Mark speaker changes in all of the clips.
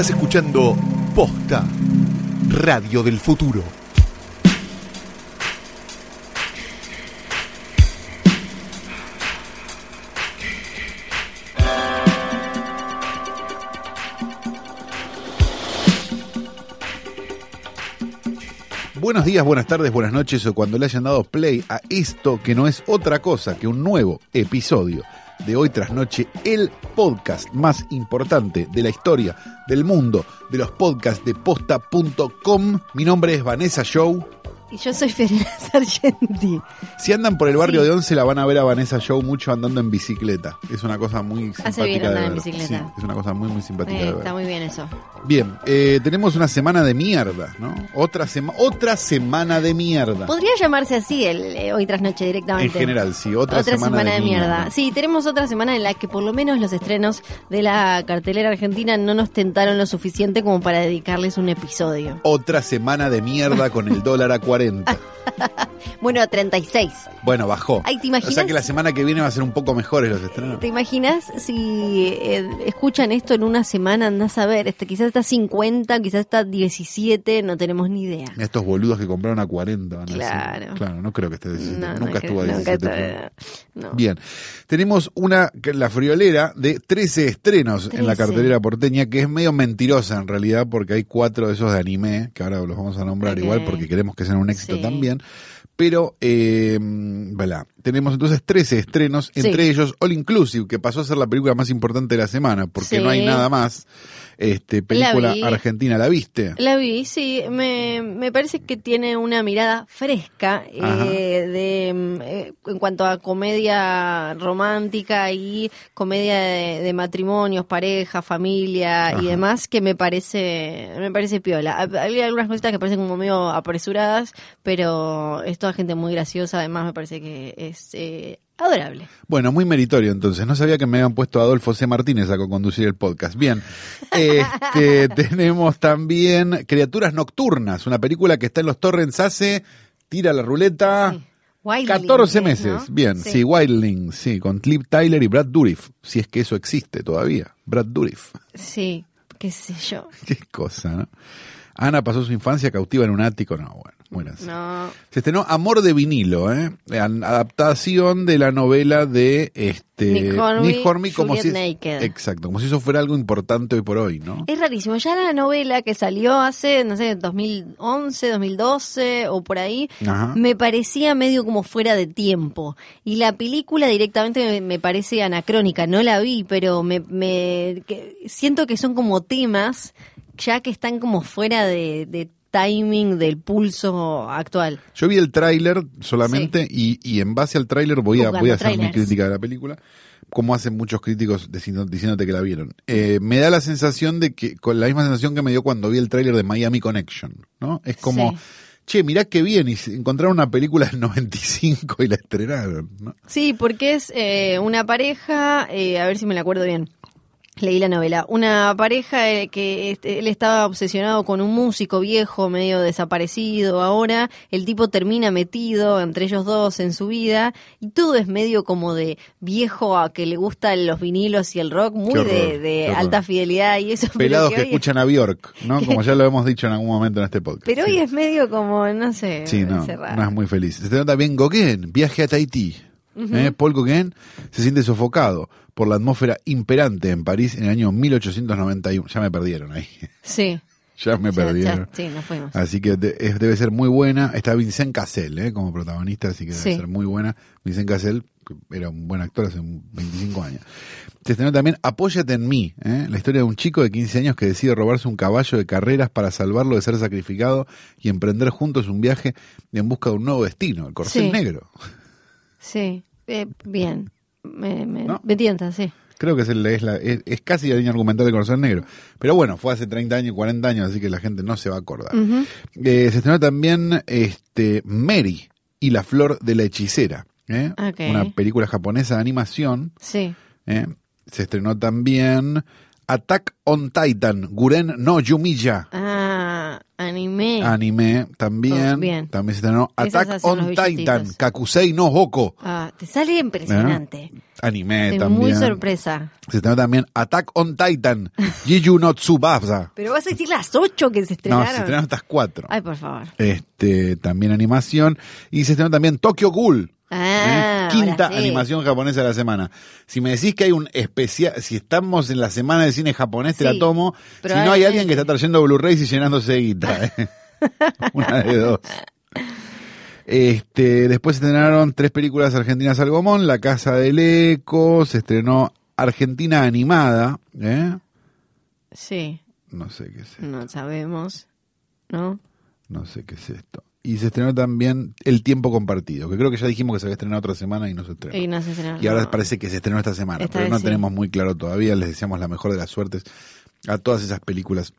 Speaker 1: Estás escuchando Posta, Radio del Futuro. Buenos días, buenas tardes, buenas noches o cuando le hayan dado play a esto que no es otra cosa que un nuevo episodio de Hoy tras Noche, el podcast más importante de la historia del mundo de los podcasts de posta.com. Mi nombre es Vanessa Show.
Speaker 2: Y yo soy Fiorella Sargenti.
Speaker 1: Si andan por el barrio
Speaker 2: Sí.
Speaker 1: de Once la van a ver a Vanessa Show mucho andando en bicicleta. Es una cosa muy simpática
Speaker 2: Hace bien
Speaker 1: de
Speaker 2: andar en bicicleta.
Speaker 1: Sí, es una cosa muy muy simpática
Speaker 2: Eh,
Speaker 1: de
Speaker 2: está
Speaker 1: ver.
Speaker 2: muy bien eso.
Speaker 1: Bien, eh, tenemos una semana de mierda, ¿no? Otra, sema- otra semana de mierda.
Speaker 2: Podría llamarse así el eh, hoy tras noche
Speaker 1: En
Speaker 2: directamente.
Speaker 1: general, sí, otra, semana,
Speaker 2: de mierda. Sí, tenemos otra semana en la que por lo menos los estrenos de la cartelera argentina no nos tentaron lo suficiente como para dedicarles un episodio.
Speaker 1: Otra semana de mierda con el dólar a 40. 40.
Speaker 2: Bueno, 36.
Speaker 1: Bueno, bajó.
Speaker 2: Ay, ¿te
Speaker 1: O
Speaker 2: imaginas?
Speaker 1: sea que la semana que viene va a ser un poco mejores los estrenos.
Speaker 2: ¿Te imaginas si eh, escuchan esto en una semana? Andás a ver, este, quizás está 50, quizás está 17, no tenemos ni idea.
Speaker 1: Estos boludos que compraron a 40 van a
Speaker 2: Claro.
Speaker 1: decir. Claro, no creo que esté a 17.
Speaker 2: No, no
Speaker 1: nunca estuvo a
Speaker 2: nunca
Speaker 1: 17.
Speaker 2: estuvo- no.
Speaker 1: Bien, tenemos una, la friolera de 13 estrenos en la
Speaker 2: 13.
Speaker 1: cartelera porteña, que es medio mentirosa en realidad, porque hay cuatro de esos de anime, que ahora los vamos a nombrar igual porque queremos que sean un éxito
Speaker 2: Sí.
Speaker 1: también. Pero, eh, voilà. tenemos entonces 13 estrenos,
Speaker 2: Sí.
Speaker 1: entre ellos All Inclusive, que pasó a ser la película más importante de la semana, porque
Speaker 2: Sí.
Speaker 1: no hay nada más. Este, película argentina, ¿la viste?
Speaker 2: La vi, sí, me, me parece que tiene una mirada fresca eh, de eh, en cuanto a comedia romántica y comedia de, de matrimonios, pareja, familia
Speaker 1: Ajá.
Speaker 2: y demás que me parece me parece piola. Ha- Hay algunas cositas que parecen como medio apresuradas, pero es toda gente muy graciosa, además me parece que es eh, adorable.
Speaker 1: Bueno, muy meritorio entonces. No sabía que me habían puesto a Adolfo C. Martínez a conducir el podcast. Bien. Este, tenemos también Criaturas Nocturnas, una película que está en los torrents hace, tira la ruleta,
Speaker 2: Sí. Wildling,
Speaker 1: 14
Speaker 2: ¿no?
Speaker 1: meses. Bien, sí,
Speaker 2: Sí.
Speaker 1: Wildling, sí, con Clip Tyler y Brad Dourif, si es que eso existe todavía. Brad Dourif.
Speaker 2: Sí, qué sé yo.
Speaker 1: Qué cosa, ¿no? Ana pasó su infancia cautiva en un ático. No, bueno, gracioso.
Speaker 2: No,
Speaker 1: Se estrenó Amor de vinilo, ¿eh? Adaptación de la novela de este
Speaker 2: Nick Hornby,
Speaker 1: como
Speaker 2: Juliet
Speaker 1: si
Speaker 2: Naked.
Speaker 1: exacto, como si eso fuera algo importante hoy por hoy, ¿no?
Speaker 2: Es rarísimo. Ya la novela que salió hace, no sé, 2011, 2012 o por ahí,
Speaker 1: Ajá.
Speaker 2: me parecía medio como fuera de tiempo. Y la película directamente me, me parece anacrónica. No la vi, pero me, me que- siento que son como temas ya que están como fuera de, de timing del pulso actual.
Speaker 1: Yo vi el tráiler solamente y, y en base al tráiler voy a voy a hacer mi crítica de la película, como hacen muchos críticos diciendo- diciéndote que la vieron. Eh, me da la sensación de que con la misma sensación que me dio cuando vi el tráiler de Miami Connection, ¿no? Es como
Speaker 2: Sí.
Speaker 1: Che, mirá qué bien, y encontraron una película del 95 y la estrenaron, ¿no?
Speaker 2: Sí, porque es eh, una pareja, eh, a ver si me la acuerdo bien. Leí la novela. Una pareja eh, que este, él estaba obsesionado con un músico viejo, medio desaparecido ahora. El tipo termina metido entre ellos dos en su vida. Y todo es medio como de viejo a que le gustan los vinilos y el rock, muy
Speaker 1: horror,
Speaker 2: de, alta fidelidad y eso.
Speaker 1: Pelados que escuchan a Bjork, ¿no? Como ya lo hemos dicho en algún momento en este podcast.
Speaker 2: Pero
Speaker 1: Sí.
Speaker 2: hoy es medio como, no sé.
Speaker 1: Sí, no, no es muy feliz. Se trata también Gauguin, viaje a Tahití. ¿Eh? Paul Gauguin se siente sofocado por la atmósfera imperante en París en el año 1891. Ya me perdieron ahí.
Speaker 2: Sí.
Speaker 1: ya me perdieron.
Speaker 2: ya- sí, nos fuimos.
Speaker 1: Así que de- es- debe ser muy buena. Está Vincent Cassel ¿eh? como protagonista, así que debe
Speaker 2: Sí.
Speaker 1: ser muy buena. Vincent Cassel era un buen actor hace un 25 años. Se estrenó también Apóyate en mí, ¿eh? la historia de un chico de 15 años que decide robarse un caballo de carreras para salvarlo de ser sacrificado y emprender juntos un viaje en busca de un nuevo destino, el corcel
Speaker 2: Sí.
Speaker 1: negro.
Speaker 2: Sí, eh, bien. Me, me,
Speaker 1: ¿No?
Speaker 2: me tienta, sí.
Speaker 1: Creo que es, el- es la- es- es casi la línea argumental del corcel negro. Pero bueno, fue hace 30 años, 40 años, así que la gente no se va a acordar. Eh, se estrenó también este, Mary y la flor de la hechicera. ¿eh? Una película japonesa de animación.
Speaker 2: Sí.
Speaker 1: ¿eh? Se estrenó también Attack on Titan, Guren no Yumiya.
Speaker 2: Ah, Anime.
Speaker 1: Anime también.
Speaker 2: Oh, bien.
Speaker 1: También se estrenó Attack on Titan. Kakusei no Hoko.
Speaker 2: Ah, te sale impresionante.
Speaker 1: Anime
Speaker 2: Estoy
Speaker 1: también.
Speaker 2: muy sorpresa.
Speaker 1: Se estrenó también Attack on Titan, Jiju no Tsubasa.
Speaker 2: Pero vas a decir las ocho que se
Speaker 1: No,
Speaker 2: estrenaron.
Speaker 1: se estrenaron estas cuatro.
Speaker 2: Ay, por favor.
Speaker 1: Este, también animación. Y se estrenó también Tokyo Ghoul.
Speaker 2: Ah,
Speaker 1: ¿eh? Quinta
Speaker 2: sí.
Speaker 1: animación japonesa de la semana. Si me decís que hay un especial, si estamos en la semana de cine japonés, te
Speaker 2: Sí,
Speaker 1: la tomo. Si no hay alguien que está trayendo Blu-rays y llenándose de guita. ¿eh? Una de dos. Este, después se estrenaron tres películas argentinas al Gomón, La Casa del Eco, se estrenó Argentina Animada, ¿eh?
Speaker 2: Sí,
Speaker 1: No sé qué es esto,
Speaker 2: no sabemos. ¿No?
Speaker 1: no sé qué es esto. Y se estrenó también El Tiempo Compartido, que creo que ya dijimos que se había estrenado otra semana y no se estrenó.
Speaker 2: Y no se estrenaron.
Speaker 1: Y ahora
Speaker 2: No.
Speaker 1: parece que se estrenó esta semana,
Speaker 2: Esta
Speaker 1: pero no
Speaker 2: sí.
Speaker 1: tenemos muy claro todavía. Les deseamos la mejor de las suertes a todas esas películas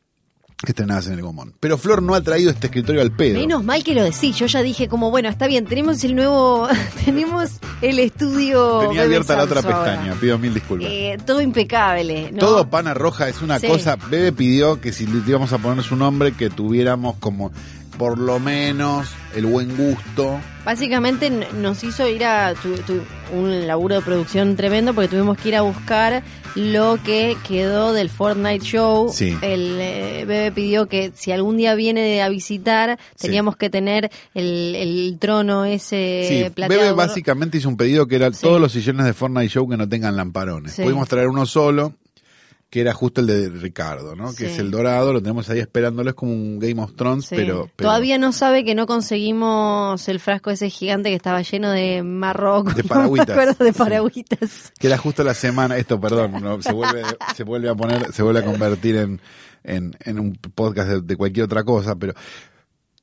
Speaker 1: estrenadas en el Gomón. Pero Flor no ha traído este escritorio al pedo.
Speaker 2: Menos mal que lo decís. Yo ya dije como, bueno, está bien, tenemos el nuevo, tenemos el estudio.
Speaker 1: Tenía
Speaker 2: Bebe
Speaker 1: abierta la otra
Speaker 2: ahora.
Speaker 1: pestaña, pido mil disculpas.
Speaker 2: Eh, todo impecable. ¿no?
Speaker 1: Todo pana roja es una
Speaker 2: Sí.
Speaker 1: cosa. Bebe pidió que si le íbamos a poner su nombre, que tuviéramos como por lo menos el buen gusto.
Speaker 2: Básicamente nos hizo ir a tu- tu- un laburo de producción tremendo porque tuvimos que ir a buscar lo que quedó del Fortnite Show.
Speaker 1: Sí.
Speaker 2: El eh, bebé pidió que si algún día viene a visitar,
Speaker 1: Sí.
Speaker 2: teníamos que tener el, el trono ese
Speaker 1: Sí,
Speaker 2: plateado.
Speaker 1: Bebe básicamente hizo un pedido que era todos los sillones de Fortnite Show que no tengan lamparones. Pudimos traer uno solo, que era justo el de Ricardo, ¿no? Que es el dorado, lo tenemos ahí esperándolo, es como un Game of Thrones,
Speaker 2: Sí.
Speaker 1: pero, pero-
Speaker 2: Todavía no sabe que no conseguimos el frasco ese gigante que estaba lleno de marroco.
Speaker 1: De paragüitas.
Speaker 2: No de
Speaker 1: Sí. que era justo la semana, esto, perdón, no, se vuelve, se vuelve a poner, se vuelve a convertir en, en, en un podcast de, de cualquier otra cosa, pero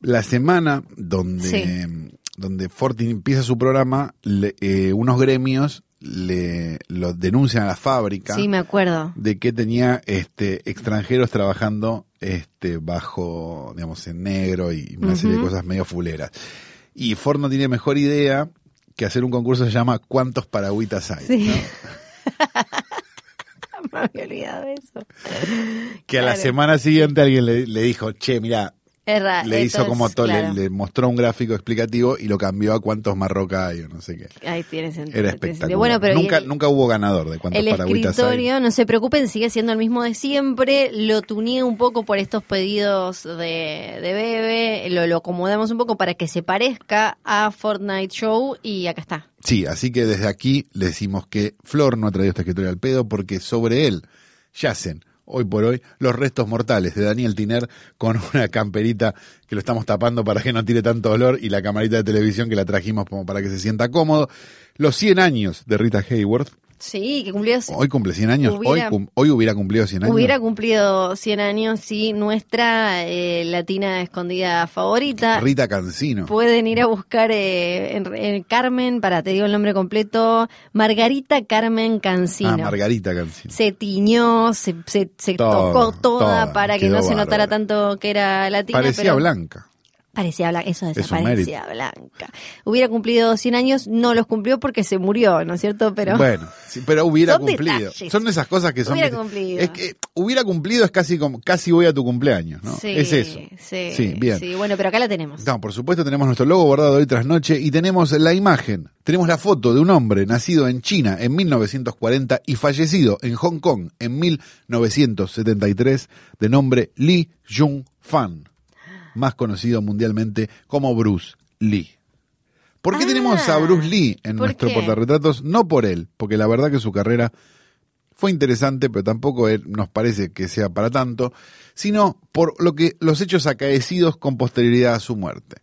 Speaker 1: la semana donde, donde Forti empieza su programa, le- eh, unos gremios le lo denuncian a la fábrica
Speaker 2: Sí, me acuerdo.
Speaker 1: de que tenía este extranjeros trabajando este bajo, digamos, en negro y una serie de cosas medio fuleras. Y Ford no tiene mejor idea que hacer un concurso que se llama ¿Cuántos paragüitas hay?
Speaker 2: Sí.
Speaker 1: ¿no?
Speaker 2: me había olvidado eso.
Speaker 1: Que a la semana siguiente alguien le, le dijo, che, mira,
Speaker 2: Erra,
Speaker 1: le hizo
Speaker 2: entonces,
Speaker 1: como todo, le-
Speaker 2: claro.
Speaker 1: le, mostró un gráfico explicativo y lo cambió a cuántos marroca hay o no sé qué.
Speaker 2: Ahí tiene sentido.
Speaker 1: Era espectacular.
Speaker 2: Bueno, pero
Speaker 1: nunca,
Speaker 2: el,
Speaker 1: nunca hubo ganador de cuántos
Speaker 2: el
Speaker 1: paragüitas hay.
Speaker 2: escritorio, no se preocupen, sigue siendo el mismo de siempre. Lo tuneé un poco por estos pedidos de, de Bebe. Lo, lo acomodamos un poco para que se parezca a Fortnite Show y acá está.
Speaker 1: Sí, así que desde aquí le decimos que Flor no ha traído este escritorio al pedo porque sobre él yacen hoy por hoy los restos mortales de Daniel Tiner con una camperita que lo estamos tapando para que no tire tanto olor y la camarita de televisión que la trajimos como para que se sienta cómodo. Los 100 años de Rita Hayworth.
Speaker 2: Sí, que cumplió
Speaker 1: Hoy cumple 100 años.
Speaker 2: Hubiera-
Speaker 1: hoy, cum- hoy hubiera cumplido 100 años.
Speaker 2: Hubiera cumplido 100 años si nuestra eh, latina escondida favorita.
Speaker 1: Rita Cancino.
Speaker 2: Pueden ir a buscar eh, en, en Carmen, para te digo el nombre completo, Margarita Carmen Cancino.
Speaker 1: Ah, Margarita Cancino.
Speaker 2: se tiñó, se, se, se
Speaker 1: Todo,
Speaker 2: tocó toda,
Speaker 1: toda,
Speaker 2: para que no se notara tanto que era latina.
Speaker 1: Parecía
Speaker 2: pero
Speaker 1: blanca.
Speaker 2: Parecía blanca, eso
Speaker 1: Es
Speaker 2: es, blanca. Hubiera cumplido 100 años, no los cumplió porque se murió, ¿no es cierto? Pero
Speaker 1: Bueno, sí, pero hubiera
Speaker 2: Son
Speaker 1: cumplido.
Speaker 2: detalles.
Speaker 1: Son esas cosas que son.
Speaker 2: Hubiera cumplido.
Speaker 1: Es que hubiera cumplido es casi como casi voy a tu cumpleaños, ¿no?
Speaker 2: sí,
Speaker 1: es eso.
Speaker 2: Sí,
Speaker 1: Sí, bien.
Speaker 2: sí, bueno, pero acá la tenemos.
Speaker 1: No, por supuesto tenemos nuestro logo bordado hoy tras noche y tenemos la imagen, tenemos la foto de un hombre nacido en China en 1940 y fallecido en Hong Kong en 1973 de nombre Lee Jung Fan, más conocido mundialmente como Bruce Lee. ¿Por qué
Speaker 2: Ah,
Speaker 1: tenemos a Bruce Lee en
Speaker 2: ¿por
Speaker 1: nuestro
Speaker 2: qué?
Speaker 1: portarretratos? No por él, porque la verdad que su carrera fue interesante, pero tampoco nos parece que sea para tanto, sino por lo que los hechos acaecidos con posterioridad a su muerte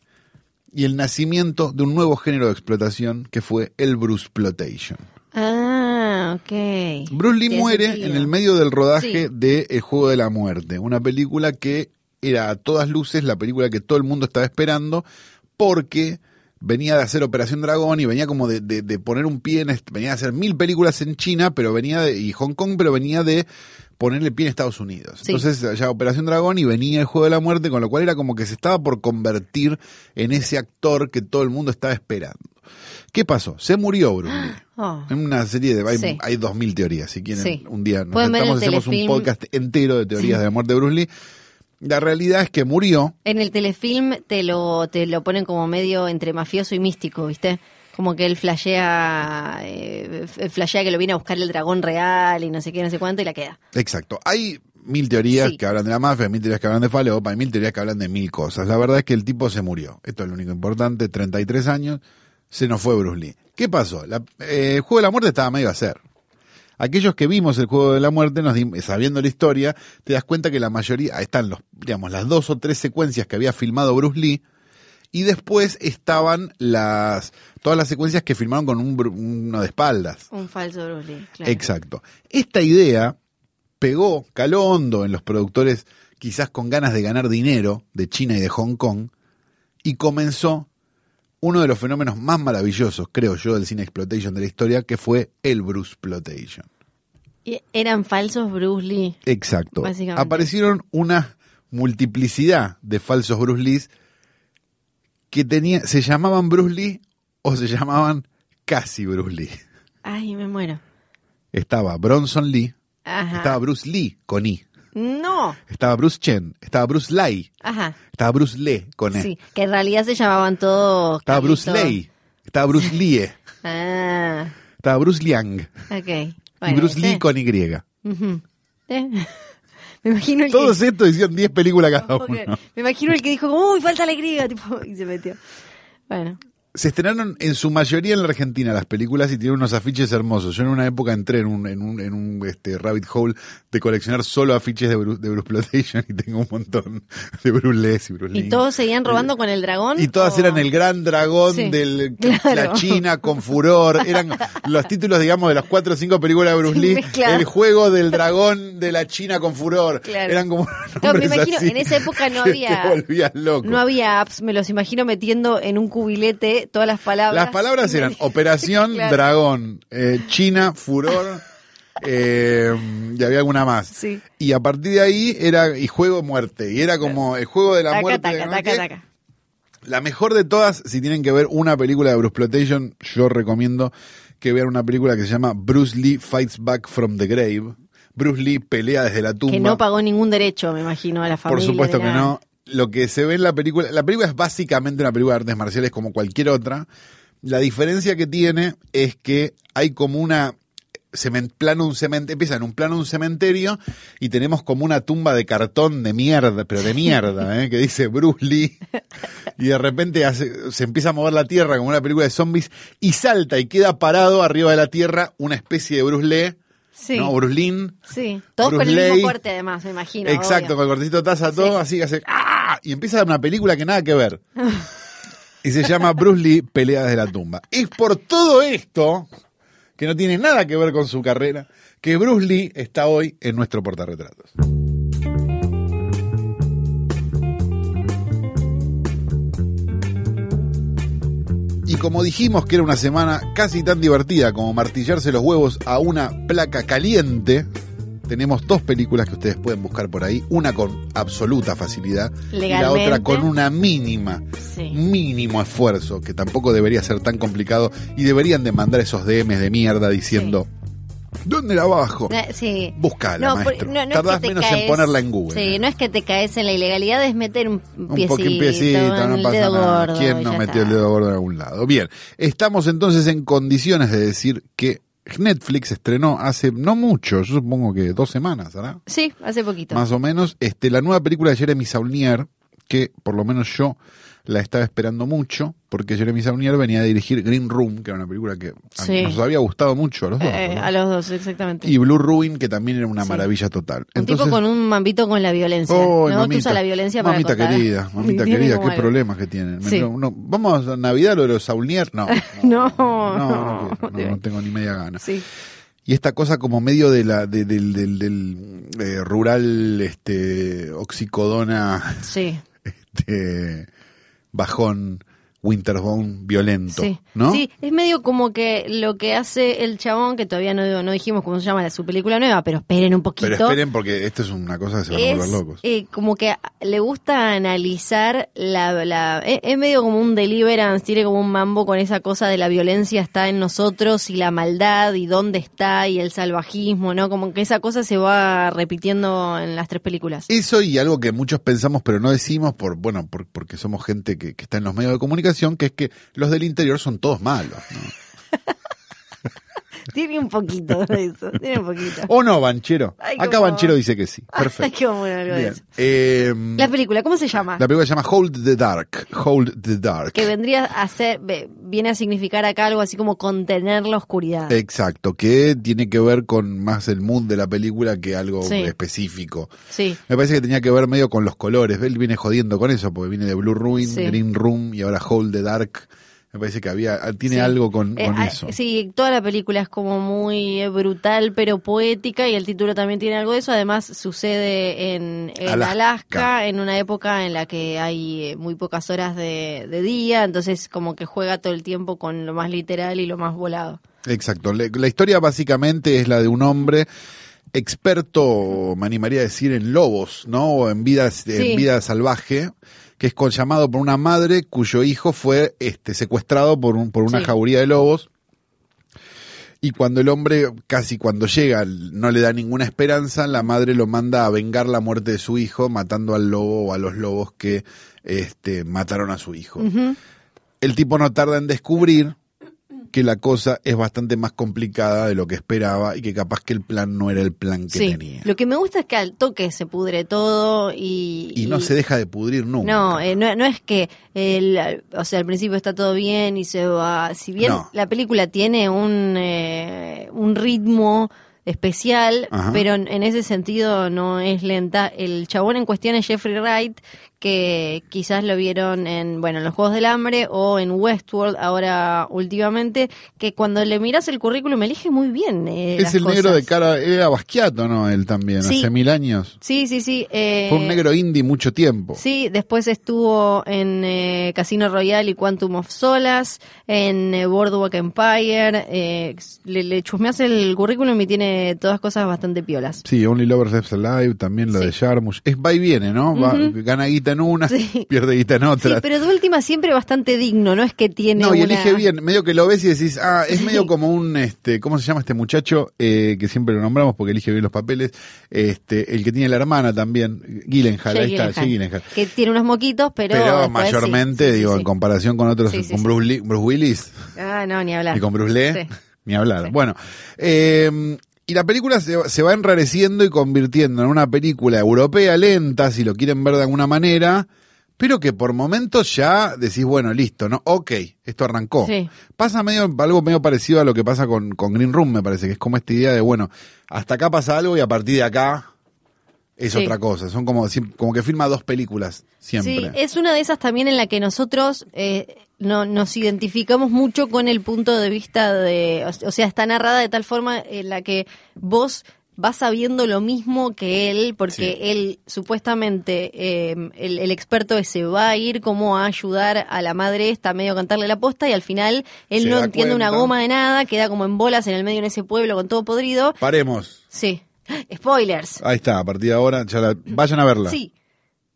Speaker 1: y el nacimiento de un nuevo género de explotación que fue el Bruce Plotation.
Speaker 2: Ah, ok.
Speaker 1: Bruce Lee muere
Speaker 2: sentido.
Speaker 1: en el medio del rodaje
Speaker 2: Sí.
Speaker 1: de El Juego de la Muerte, una película que era a todas luces la película que todo el mundo estaba esperando porque venía de hacer Operación Dragón y venía como de, de- de poner un pie en, venía de hacer mil películas en China, pero venía de, y Hong Kong, pero venía de ponerle pie en Estados Unidos.
Speaker 2: Sí.
Speaker 1: Entonces ya Operación Dragón y venía el Juego de la Muerte, con lo cual era como que se estaba por convertir en ese actor que todo el mundo estaba esperando. ¿Qué pasó? Se murió Bruce Lee.
Speaker 2: Oh.
Speaker 1: En una serie de. Hay,
Speaker 2: Sí.
Speaker 1: hay dos mil teorías. Si quieren,
Speaker 2: Sí.
Speaker 1: un día nos sentamos hacemos un podcast entero de teorías de la muerte de Bruce Lee. La realidad es que murió.
Speaker 2: En el telefilm te lo, te lo ponen como medio entre mafioso y místico, ¿viste? Como que él flashea, eh, flashea que lo viene a buscar el dragón real y no sé qué, no sé cuánto y la queda.
Speaker 1: Exacto. Hay mil teorías
Speaker 2: Sí.
Speaker 1: que hablan de la mafia, mil teorías que hablan de falopa, hay mil teorías que hablan de mil cosas. La verdad es que el tipo se murió. Esto es lo único importante. 33 años, se nos fue Bruce Lee. ¿Qué pasó? La- eh, el juego de la muerte estaba medio a hacer. Aquellos que vimos el juego de la muerte, nos sabiendo la historia, te das cuenta que la mayoría, están los, digamos, las dos o tres secuencias que había filmado Bruce Lee, y después estaban las, todas las secuencias que filmaron con un, uno de espaldas.
Speaker 2: Un falso Bruce Lee, claro.
Speaker 1: Exacto. Esta idea pegó, caló hondo en los productores, quizás con ganas de ganar dinero de China y de Hong Kong, y comenzó uno de los fenómenos más maravillosos, creo yo, del cine exploitation de la historia, que fue el Bruce Exploitation.
Speaker 2: Eran falsos Bruce Lee.
Speaker 1: Exacto.
Speaker 2: Básicamente.
Speaker 1: Aparecieron una multiplicidad de falsos Bruce Lees que tenía, se llamaban Bruce Lee o se llamaban casi Bruce Lee.
Speaker 2: Ay, me muero.
Speaker 1: Estaba Bronson Lee,
Speaker 2: Ajá.
Speaker 1: estaba Bruce Lee con I,
Speaker 2: No.
Speaker 1: estaba Bruce Chen, estaba Bruce Lai,
Speaker 2: Ajá.
Speaker 1: estaba Bruce Lee con E,
Speaker 2: Sí, que en realidad se llamaban todos.
Speaker 1: estaba Bruce. Lei, estaba Bruce Lie,
Speaker 2: Ah,
Speaker 1: estaba Bruce Liang
Speaker 2: ok.
Speaker 1: y Bruce. Lee con Y.
Speaker 2: Eh, Me imagino el
Speaker 1: Todos
Speaker 2: que.
Speaker 1: estos hicieron 10 películas cada uno.
Speaker 2: Me imagino el que dijo, uy, falta alegría, tipo, y se metió. Bueno,
Speaker 1: Se estrenaron en su mayoría en la Argentina las películas y tienen unos afiches hermosos. Yo en una época entré en un, en un, en un este, rabbit hole de coleccionar solo afiches de Bruce, de Bruce Exploitation y tengo un montón de Bruce y Bruce
Speaker 2: ¿y todos seguían robando con el dragón?
Speaker 1: Y todas
Speaker 2: o-
Speaker 1: eran el gran dragón
Speaker 2: Sí,
Speaker 1: de
Speaker 2: claro.
Speaker 1: la China con furor. Eran los títulos, digamos, de las cuatro o cinco películas de Bruce
Speaker 2: Sí,
Speaker 1: Lee.
Speaker 2: mezclado.
Speaker 1: El juego del dragón de la China con furor.
Speaker 2: Claro.
Speaker 1: Eran como.
Speaker 2: No, me imagino,
Speaker 1: así
Speaker 2: en esa época no había-
Speaker 1: loco.
Speaker 2: No había apps, me los imagino metiendo en un cubilete todas las palabras.
Speaker 1: Las palabras eran Operación
Speaker 2: Claro.
Speaker 1: Dragón, eh, China, Furor, eh, y había alguna más.
Speaker 2: Sí.
Speaker 1: Y a partir de ahí era y juego muerte. Y era como el juego de la
Speaker 2: Taca,
Speaker 1: muerte.
Speaker 2: taca,
Speaker 1: ¿no?
Speaker 2: taca,
Speaker 1: ¿Qué?
Speaker 2: taca.
Speaker 1: La mejor de todas, si tienen que ver una película de Bruce Exploitation, yo recomiendo que vean una película que se llama Bruce Lee Fights Back from the Grave. Bruce Lee pelea desde la tumba.
Speaker 2: Que no pagó ningún derecho, me imagino, a la
Speaker 1: Por
Speaker 2: familia.
Speaker 1: supuesto
Speaker 2: ni
Speaker 1: que
Speaker 2: nada.
Speaker 1: no. Lo que se ve en la película, la película es básicamente una película de artes marciales como cualquier otra. La diferencia que tiene es que hay como una plano un cementerio, empieza en un plano un cementerio y tenemos como una tumba de cartón de mierda, pero de mierda, ¿eh? que dice Bruce Lee y de repente hace- se empieza a mover la tierra como una película de zombies y salta y queda parado arriba de la tierra una especie de Bruce Lee,
Speaker 2: Sí.
Speaker 1: ¿no? Bruce Lee,
Speaker 2: Sí. Todos
Speaker 1: Bruce
Speaker 2: con el mismo corte, además, me imagino.
Speaker 1: Exacto,
Speaker 2: obvio.
Speaker 1: con el cortecito de taza, todo así que hace ¡ah! Y empieza una película que nada que ver. y se llama Bruce Lee Pelea desde la tumba. Es por todo esto, que no tiene nada que ver con su carrera, que Bruce Lee está hoy en nuestro portarretratos. Y como dijimos que era una semana casi tan divertida como martillarse los huevos a una placa caliente, tenemos dos películas que ustedes pueden buscar por ahí, una con absoluta facilidad y la otra
Speaker 2: Legalmente.
Speaker 1: con una mínima,
Speaker 2: Sí.
Speaker 1: mínimo esfuerzo, que tampoco debería ser tan complicado y deberían de mandar esos DMs de mierda diciendo, ¿dónde la bajo?
Speaker 2: Eh, Sí.
Speaker 1: Buscala,
Speaker 2: No,
Speaker 1: maestro.
Speaker 2: no, no es
Speaker 1: Tardás
Speaker 2: que
Speaker 1: menos en ponerla en Google.
Speaker 2: Sí, no es que te caes en la ilegalidad, es meter un
Speaker 1: Un
Speaker 2: piecito,
Speaker 1: poquito piecito,
Speaker 2: en
Speaker 1: no pasa nada.
Speaker 2: gordo.
Speaker 1: ¿Quién no metió el dedo gordo en algún lado? Bien, estamos entonces en condiciones de decir que Netflix estrenó hace no mucho, yo supongo que dos semanas, ¿verdad?
Speaker 2: Sí, hace poquito.
Speaker 1: Más o menos, este, la nueva película de Jeremy Saulnier, que por lo menos yo la estaba esperando mucho, porque Jeremy Saulnier venía a dirigir Green Room, que era una película que
Speaker 2: Sí.
Speaker 1: nos había gustado mucho a los dos.
Speaker 2: Eh, a los dos, exactamente.
Speaker 1: Y Blue Ruin, que también era una
Speaker 2: Sí.
Speaker 1: maravilla total.
Speaker 2: un tipo con un mambito con la violencia.
Speaker 1: Oh,
Speaker 2: ¿no?
Speaker 1: mamita,
Speaker 2: usa la violencia para
Speaker 1: mamita
Speaker 2: acotar.
Speaker 1: querida, mamita querida, qué
Speaker 2: algo.
Speaker 1: problemas que tienen. No- no- vamos a Navidad lo de los. No,
Speaker 2: no,
Speaker 1: no,
Speaker 2: no,
Speaker 1: no, no tengo ni media gana.
Speaker 2: Sí.
Speaker 1: Y esta cosa como medio de la de- del, del, del, eh, rural este oxicodona
Speaker 2: Sí.
Speaker 1: este, bajón Winterbone violento,
Speaker 2: Sí.
Speaker 1: ¿no?
Speaker 2: Sí, es medio como que lo que hace el chabón, que todavía no, no dijimos cómo se llama la, su película nueva, pero esperen un poquito.
Speaker 1: Pero esperen porque esto es una cosa que se van a volver locos.
Speaker 2: eh, como que le gusta analizar la, la es, es medio como un deliverance, tiene como un mambo con esa cosa de la violencia está en nosotros y la maldad y dónde está y el salvajismo, ¿no? Como que esa cosa se va repitiendo en las tres películas.
Speaker 1: Eso y algo que muchos pensamos pero no decimos por bueno por- porque somos gente que, que está en los medios de comunicación, que es que los del interior son todos malos.
Speaker 2: Tiene un poquito de eso, tiene un poquito.
Speaker 1: ¿O no, Banchero?
Speaker 2: Ay,
Speaker 1: Acá Banchero dice que sí. Perfecto.
Speaker 2: bueno algo de eso.
Speaker 1: Eh,
Speaker 2: La película, ¿cómo se llama?
Speaker 1: la película se llama Hold the Dark. Hold the Dark.
Speaker 2: que vendría a ser, viene a significar acá algo así como contener la oscuridad.
Speaker 1: Exacto, que tiene que ver con más el mood de la película que algo
Speaker 2: Sí.
Speaker 1: específico.
Speaker 2: Sí,
Speaker 1: Me parece que tenía que ver medio con los colores. Él viene jodiendo con eso, porque viene de Blue Ruin,
Speaker 2: Sí.
Speaker 1: Green Room y ahora Hold the Dark. Me parece que había, tiene
Speaker 2: Sí.
Speaker 1: algo con,
Speaker 2: Eh,
Speaker 1: con
Speaker 2: ah,
Speaker 1: eso.
Speaker 2: Sí, toda la película es como muy eh, brutal pero poética y el título también tiene algo de eso. Además sucede en, en
Speaker 1: Alaska.
Speaker 2: Alaska. en una época en la que hay eh, muy pocas horas de, de día, entonces como que juega todo el tiempo con lo más literal y lo más volado.
Speaker 1: Exacto. Le- La historia básicamente es la de un hombre experto, me animaría a decir, en lobos, ¿no? O en vida,
Speaker 2: Sí.
Speaker 1: en vida salvaje, que es con, llamado por una madre cuyo hijo fue este, secuestrado por, un, por una
Speaker 2: Sí.
Speaker 1: jauría de lobos. Y cuando el hombre, casi cuando llega, no le da ninguna esperanza, la madre lo manda a vengar la muerte de su hijo, matando al lobo o a los lobos que este, mataron a su hijo. El tipo no tarda en descubrir que la cosa es bastante más complicada de lo que esperaba y que capaz que el plan no era el plan que
Speaker 2: Sí,
Speaker 1: tenía.
Speaker 2: lo que me gusta es que al toque se pudre todo y...
Speaker 1: Y no se deja de pudrir nunca.
Speaker 2: No, eh, no, no es que, el, o sea, al principio está todo bien y se va. Si bien
Speaker 1: No.
Speaker 2: la película tiene un, eh, un ritmo especial,
Speaker 1: Ajá.
Speaker 2: pero en ese sentido no es lenta. El chabón en cuestión es Jeffrey Wright, que quizás lo vieron en, bueno, en los Juegos del Hambre o en Westworld ahora últimamente, que cuando le miras el currículum elige muy bien. eh,
Speaker 1: es
Speaker 2: las
Speaker 1: el negro de cara, era Basquiato, ¿no? Él también,
Speaker 2: Sí.
Speaker 1: hace mil años.
Speaker 2: Sí, sí, sí. eh,
Speaker 1: Fue un negro indie mucho tiempo.
Speaker 2: Sí, después estuvo en eh, Casino Royale y Quantum of Solas, en Boardwalk Empire. Le, le chusmeas el currículum y tiene todas cosas bastante piolas.
Speaker 1: Sí, Only Lovers Left Alive, también lo
Speaker 2: Sí.
Speaker 1: de Jarmusch. Es va y viene, ¿no? Va-
Speaker 2: Ujú.
Speaker 1: gana guita en una,
Speaker 2: Sí.
Speaker 1: pierde guita en
Speaker 2: Sí,
Speaker 1: otra.
Speaker 2: pero de última siempre bastante digno, no es que tiene
Speaker 1: No, y elige bien, medio que lo ves y decís, ah, es medio como un, este, ¿cómo se llama este muchacho? Eh, que siempre lo nombramos porque elige bien los papeles, este, el que tiene la hermana también, Gyllenhaal, ahí está, Jake Gyllenhaal.
Speaker 2: Que tiene unos moquitos, pero...
Speaker 1: Pero,
Speaker 2: sí,
Speaker 1: mayormente,
Speaker 2: sí, sí,
Speaker 1: digo,
Speaker 2: sí.
Speaker 1: en comparación con otros,
Speaker 2: Sí, sí,
Speaker 1: con
Speaker 2: sí.
Speaker 1: Bruce, Lee- Bruce Willis
Speaker 2: Ah, no, ni hablar.
Speaker 1: y con Bruce Lee,
Speaker 2: Sí.
Speaker 1: ni hablar.
Speaker 2: Sí.
Speaker 1: Bueno, eh, y la película se, se va enrareciendo y convirtiendo en una película europea lenta, si lo quieren ver de alguna manera, pero que por momentos ya decís, bueno, listo, ¿no? Ok, esto arrancó.
Speaker 2: Sí.
Speaker 1: Pasa medio, algo medio parecido a lo que pasa con, con Green Room, me parece, que es como esta idea de, bueno, hasta acá pasa algo y a partir de acá es
Speaker 2: Sí.
Speaker 1: otra cosa. Son como, como que filma dos películas siempre.
Speaker 2: Sí, es una de esas también en la que nosotros eh, no, nos identificamos mucho con el punto de vista de, o sea, está narrada de tal forma en la que vos vas sabiendo lo mismo que él, porque
Speaker 1: Sí.
Speaker 2: él supuestamente, eh, el, el experto ese va a ir como a ayudar a la madre esta, medio a cantarle la posta, y al final él
Speaker 1: Se
Speaker 2: no entiende una goma de nada, queda como en bolas en el medio en ese pueblo con todo podrido.
Speaker 1: Paremos.
Speaker 2: Sí. Spoilers.
Speaker 1: Ahí está, a partir de ahora, ya la- vayan a verla.
Speaker 2: Sí.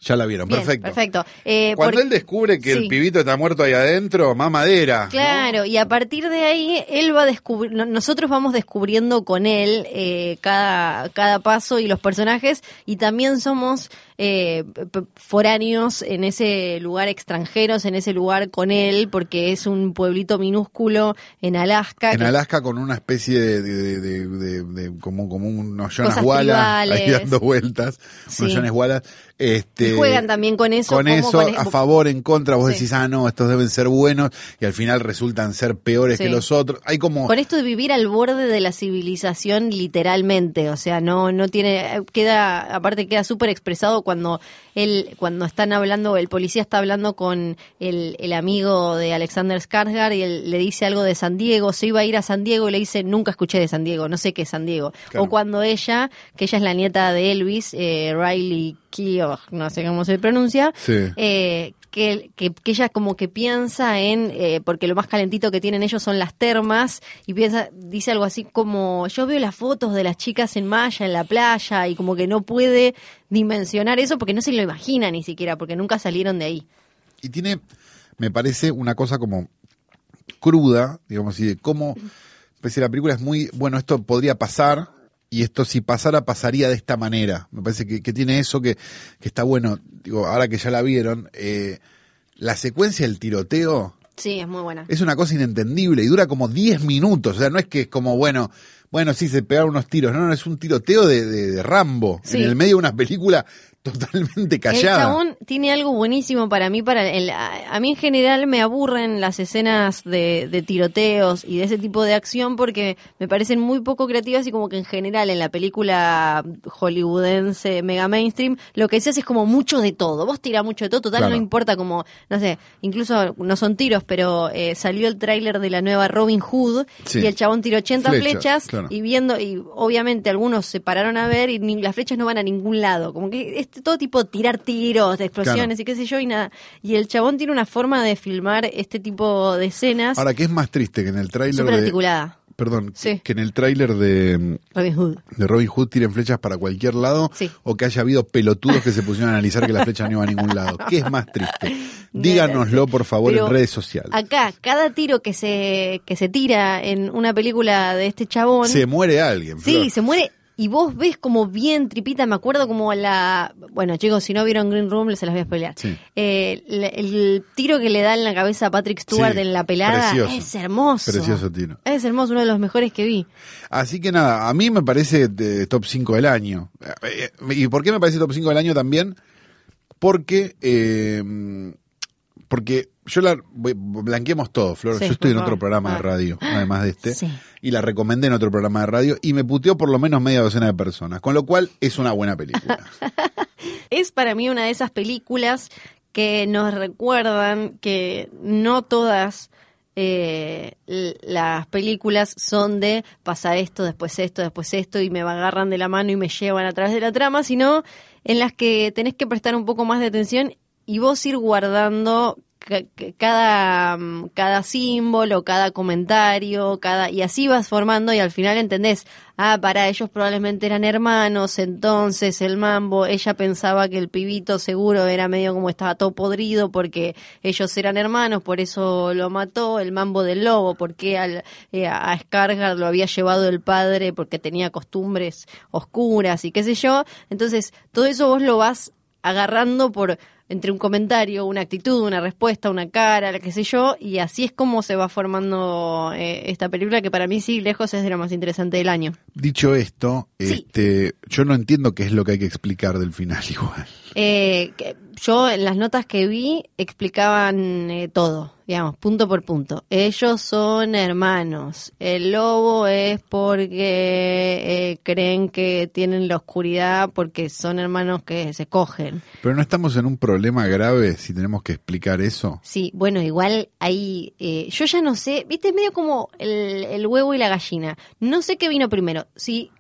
Speaker 1: Ya la vieron,
Speaker 2: Bien,
Speaker 1: perfecto.
Speaker 2: perfecto. Eh,
Speaker 1: Cuando él descubre que
Speaker 2: Sí.
Speaker 1: el pibito está muerto ahí adentro, más madera. ¿no?
Speaker 2: Claro, y a partir de ahí él va a descubrir, no- nosotros vamos descubriendo con él eh, cada, cada paso y los personajes y también somos eh, foráneos en ese lugar, extranjeros en ese lugar con él, porque es un pueblito minúsculo en Alaska.
Speaker 1: En
Speaker 2: que-
Speaker 1: Alaska con una especie de, de, de- de- de- como, como unos Jonas Wallace ahí dando vueltas, unos
Speaker 2: Sí.
Speaker 1: Jonas Wallace. Este,
Speaker 2: juegan también con eso,
Speaker 1: Con eso,
Speaker 2: con-
Speaker 1: a favor, en contra, vos
Speaker 2: Sí.
Speaker 1: decís, ah, no, estos deben ser buenos, y al final resultan ser peores
Speaker 2: Sí.
Speaker 1: que los otros. Hay como...
Speaker 2: Con esto de vivir al borde de la civilización literalmente, o sea, no no tiene queda aparte queda súper expresado cuando él cuando están hablando el policía está hablando con el, el amigo de Alexander Skarsgård y él le dice algo de San Diego, se iba a ir a San Diego y le dice nunca escuché de San Diego, no sé qué es San Diego.
Speaker 1: Claro.
Speaker 2: O cuando ella, que ella es la nieta de Elvis, eh, Riley Keough, no sé cómo se pronuncia,
Speaker 1: Sí.
Speaker 2: eh, que, que, que ella como que piensa en, eh, porque lo más calentito que tienen ellos son las termas, y piensa, dice algo así como, yo veo las fotos de las chicas en Maya, en la playa, y como que no puede dimensionar eso porque no se lo imagina ni siquiera, porque nunca salieron de ahí.
Speaker 1: Y tiene, me parece, una cosa como cruda, digamos así, de cómo, pues la película es muy, bueno, esto podría pasar, y esto si pasara, pasaría de esta manera. Me parece que, que tiene eso que, que está bueno, digo, ahora que ya la vieron, eh, la secuencia del tiroteo
Speaker 2: Sí, es muy buena.
Speaker 1: es una cosa inentendible y dura como 10 minutos, o sea, no es que es como, bueno, bueno, sí, se pegaron unos tiros, no, no, es un tiroteo de, de, de Rambo,
Speaker 2: Sí.
Speaker 1: en el medio de una película totalmente
Speaker 2: El
Speaker 1: callada.
Speaker 2: chabón tiene algo buenísimo para mí. Para el, a, a mí en general me aburren las escenas de, de tiroteos y de ese tipo de acción porque me parecen muy poco creativas y como que en general en la película hollywoodense mega mainstream lo que se hace es como mucho de todo. Vos tirás mucho de todo, total
Speaker 1: Claro.
Speaker 2: no importa como, no sé, incluso no son tiros, pero eh, salió el tráiler de la nueva Robin Hood
Speaker 1: Sí.
Speaker 2: y el chabón tiró 80
Speaker 1: Flechas,
Speaker 2: flechas
Speaker 1: claro.
Speaker 2: y viendo, y obviamente algunos se pararon a ver y ni- las flechas no van a ningún lado. Como que es todo tipo tirar tiros, de explosiones
Speaker 1: Claro.
Speaker 2: y qué sé yo, y nada. Y el chabón tiene una forma de filmar este tipo de escenas
Speaker 1: Ahora, ¿qué es más triste que en el tráiler
Speaker 2: súper
Speaker 1: de...
Speaker 2: articulada.
Speaker 1: Perdón,
Speaker 2: Sí.
Speaker 1: que en el tráiler de,
Speaker 2: Robin Hood.
Speaker 1: de Robin Hood tiren flechas para cualquier lado
Speaker 2: Sí.
Speaker 1: o que haya habido pelotudos que se pusieron a analizar que la flecha no iba a ningún lado. ¿Qué es más triste? Díganoslo, por favor,
Speaker 2: Pero
Speaker 1: en redes sociales.
Speaker 2: Acá, cada tiro que se, que se tira en una película de este chabón.
Speaker 1: Se muere alguien.
Speaker 2: Sí,
Speaker 1: Flor.
Speaker 2: se muere. Y vos ves como bien tripita, me acuerdo como la... Bueno, chicos, si no vieron Green Room, se las voy a spoilear.
Speaker 1: Sí.
Speaker 2: Eh, el, tiro que le da en la cabeza a Patrick Stewart
Speaker 1: Sí,
Speaker 2: en la pelada
Speaker 1: precioso.
Speaker 2: es hermoso.
Speaker 1: Precioso tiro.
Speaker 2: Es hermoso, uno de los mejores que vi.
Speaker 1: Así que nada, a mí me parece de top 5 del año. Eh, ¿Y por qué me parece top 5 del año también? Porque, eh, porque yo la blanqueemos todo, Flor.
Speaker 2: Sí,
Speaker 1: yo estoy en otro programa de radio, además de este,
Speaker 2: Sí.
Speaker 1: y la recomendé en otro programa de radio y me puteó por lo menos media docena de personas, con lo cual es una buena película.
Speaker 2: Es para mí una de esas películas que nos recuerdan que no todas eh, las películas son de pasar esto, después esto, después esto y me agarran de la mano y me llevan a través de la trama, sino en las que tenés que prestar un poco más de atención y vos ir guardando ca- ca- cada, mm, cada símbolo, cada comentario, cada y así vas formando y al final entendés, ah, para ellos probablemente eran hermanos, entonces el mambo, ella pensaba que el pibito seguro era medio como estaba todo podrido porque ellos eran hermanos, por eso lo mató, el mambo del lobo, porque al, eh, a Skargard lo había llevado el padre porque tenía costumbres oscuras y qué sé yo, entonces todo eso vos lo vas agarrando por entre un comentario, una actitud, una respuesta, una cara, qué sé yo, y así es como se va formando eh, esta película que para mí sí, lejos es de lo más interesante del año.
Speaker 1: Dicho esto,
Speaker 2: Sí.
Speaker 1: este, yo no entiendo qué es lo que hay que explicar del final igual.
Speaker 2: Eh, que yo en las notas que vi explicaban eh, todo, digamos, punto por punto. Ellos son hermanos. El lobo es porque eh, creen que tienen la oscuridad porque son hermanos que se cogen.
Speaker 1: Pero no estamos en un problema grave si tenemos que explicar eso.
Speaker 2: Sí, bueno, igual ahí, eh, yo ya no sé, viste, es medio como el, el huevo y la gallina. No sé qué vino primero, si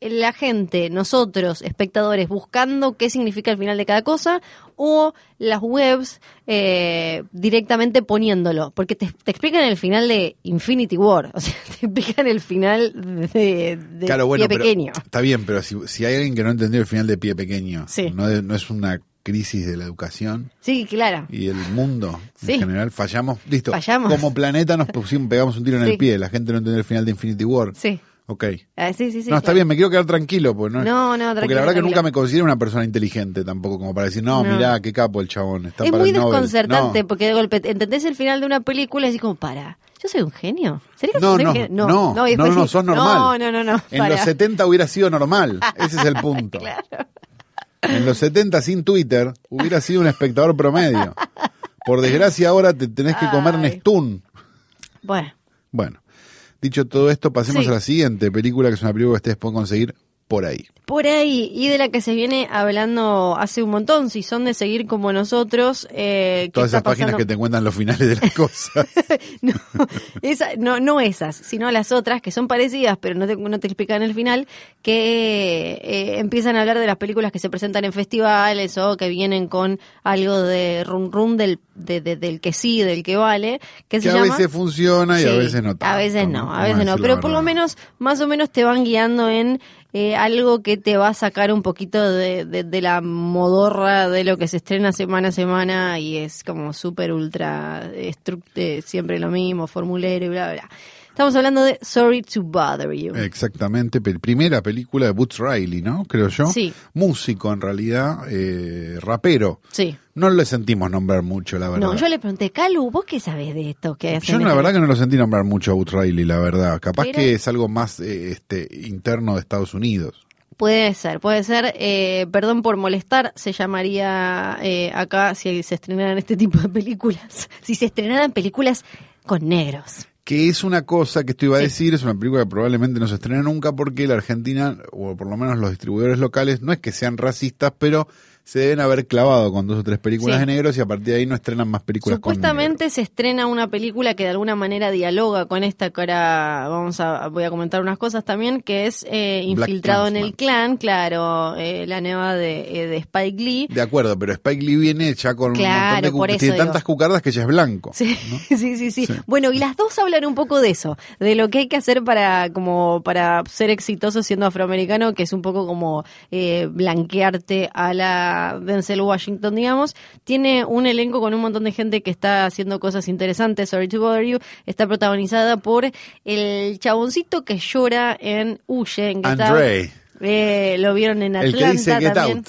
Speaker 2: la gente, nosotros, espectadores, buscando qué significa el final de cada cosa, o las webs eh, directamente poniéndolo, porque te, te explican el final de Infinity War, o sea, te explican el final de, de
Speaker 1: claro, bueno,
Speaker 2: Pie
Speaker 1: pero-
Speaker 2: Pequeño.
Speaker 1: está bien, pero si, si hay alguien que no entendió el final de Pie Pequeño,
Speaker 2: Sí.
Speaker 1: no, es una crisis de la educación
Speaker 2: Sí, claro.
Speaker 1: y el mundo
Speaker 2: Sí.
Speaker 1: en general, fallamos, listo.
Speaker 2: Fallamos.
Speaker 1: Como planeta nos pusimos, pegamos un tiro en
Speaker 2: Sí.
Speaker 1: el pie, la gente no entendió el final de Infinity War.
Speaker 2: Sí.
Speaker 1: Ok.
Speaker 2: Ah, sí, sí, sí,
Speaker 1: no, está
Speaker 2: claro.
Speaker 1: bien, me quiero quedar tranquilo. Porque no,
Speaker 2: No, no,
Speaker 1: Porque la verdad que nunca me considero una persona inteligente tampoco, como para decir, no,
Speaker 2: No.
Speaker 1: mirá, qué capo el chabón. Está
Speaker 2: es
Speaker 1: para
Speaker 2: muy
Speaker 1: el
Speaker 2: desconcertante
Speaker 1: No.
Speaker 2: porque de golpe entendés el final de una película y decís como, para, yo soy un genio. ¿Sería que
Speaker 1: No,
Speaker 2: soy un
Speaker 1: no,
Speaker 2: genio?
Speaker 1: no,
Speaker 2: no,
Speaker 1: no, no, sos normal.
Speaker 2: No, no, no.
Speaker 1: En
Speaker 2: para.
Speaker 1: los 70 hubiera sido normal. Ese es el punto. En los 70 sin Twitter hubiera sido un espectador promedio. Por desgracia ahora te tenés que comer
Speaker 2: Ay.
Speaker 1: Nestún.
Speaker 2: Bueno,
Speaker 1: Bueno, dicho todo esto, pasemos
Speaker 2: Sí.
Speaker 1: a la siguiente película, que es una película que ustedes pueden conseguir por ahí.
Speaker 2: Por ahí, y de la que se viene hablando hace un montón, si son de seguir como nosotros. Eh, ¿qué
Speaker 1: Todas esas páginas que te cuentan los finales de las cosas.
Speaker 2: no, esa- no, no esas, sino las otras que son parecidas, pero no te, no te explican el final, que eh, empiezan a hablar de las películas que se presentan en festivales o que vienen con algo de rum rum del, de- de- del que sí, del que vale, que,
Speaker 1: que
Speaker 2: se
Speaker 1: a
Speaker 2: llama...
Speaker 1: veces funciona y a veces no tanto.
Speaker 2: A veces no, a veces no. Pero por lo menos, más o menos te van guiando en eh, algo que te va a sacar un poquito de, de- la modorra de lo que se estrena semana a semana y es como súper ultra eh, siempre lo mismo, formulero y bla, bla. Estamos hablando de Sorry to Bother You.
Speaker 1: Exactamente, primera película de Boots Riley, ¿no? Creo yo.
Speaker 2: Sí.
Speaker 1: Músico en realidad, eh, rapero.
Speaker 2: Sí.
Speaker 1: No le sentimos nombrar mucho, la verdad.
Speaker 2: No, yo le pregunté, Calu, ¿vos qué sabés de esto? que
Speaker 1: Yo la
Speaker 2: esta-
Speaker 1: verdad que no lo sentí nombrar mucho a Boots Riley, la verdad. Capaz
Speaker 2: Pero-
Speaker 1: que es algo más eh, este interno de Estados Unidos.
Speaker 2: Puede ser, puede ser. Eh, perdón por molestar, se llamaría eh, acá si se estrenaran este tipo de películas. Si se estrenaran películas con negros.
Speaker 1: Que es una cosa que esto iba a
Speaker 2: Sí.
Speaker 1: decir, es una película que probablemente no se estrene nunca porque la Argentina, o por lo menos los distribuidores locales, no es que sean racistas, pero se deben haber clavado con dos o tres películas
Speaker 2: Sí.
Speaker 1: de negros y a partir de ahí no estrenan más películas con.
Speaker 2: Supuestamente se estrena una película que de alguna manera dialoga con esta que ahora vamos a voy a comentar unas cosas también que es eh, infiltrado en el clan, claro, eh, la nueva de, eh, de Spike Lee.
Speaker 1: De acuerdo, pero Spike Lee viene ya con
Speaker 2: Claro,
Speaker 1: un montón de
Speaker 2: eso
Speaker 1: tiene
Speaker 2: digo.
Speaker 1: tantas cucardas que ya es blanco.
Speaker 2: Sí, sí, sí, sí,
Speaker 1: Sí.
Speaker 2: Bueno, y las dos hablan un poco de eso, de lo que hay que hacer para como para ser exitoso siendo afroamericano, que es un poco como eh, blanquearte a la Denzel Washington, digamos. Tiene un elenco con un montón de gente que está haciendo cosas interesantes. Sorry to bother you. Está protagonizada por el chaboncito que llora en Huye, en Get Out.
Speaker 1: Andre,
Speaker 2: Eh, lo vieron en
Speaker 1: el
Speaker 2: Atlanta
Speaker 1: que dice Get
Speaker 2: también.
Speaker 1: Out.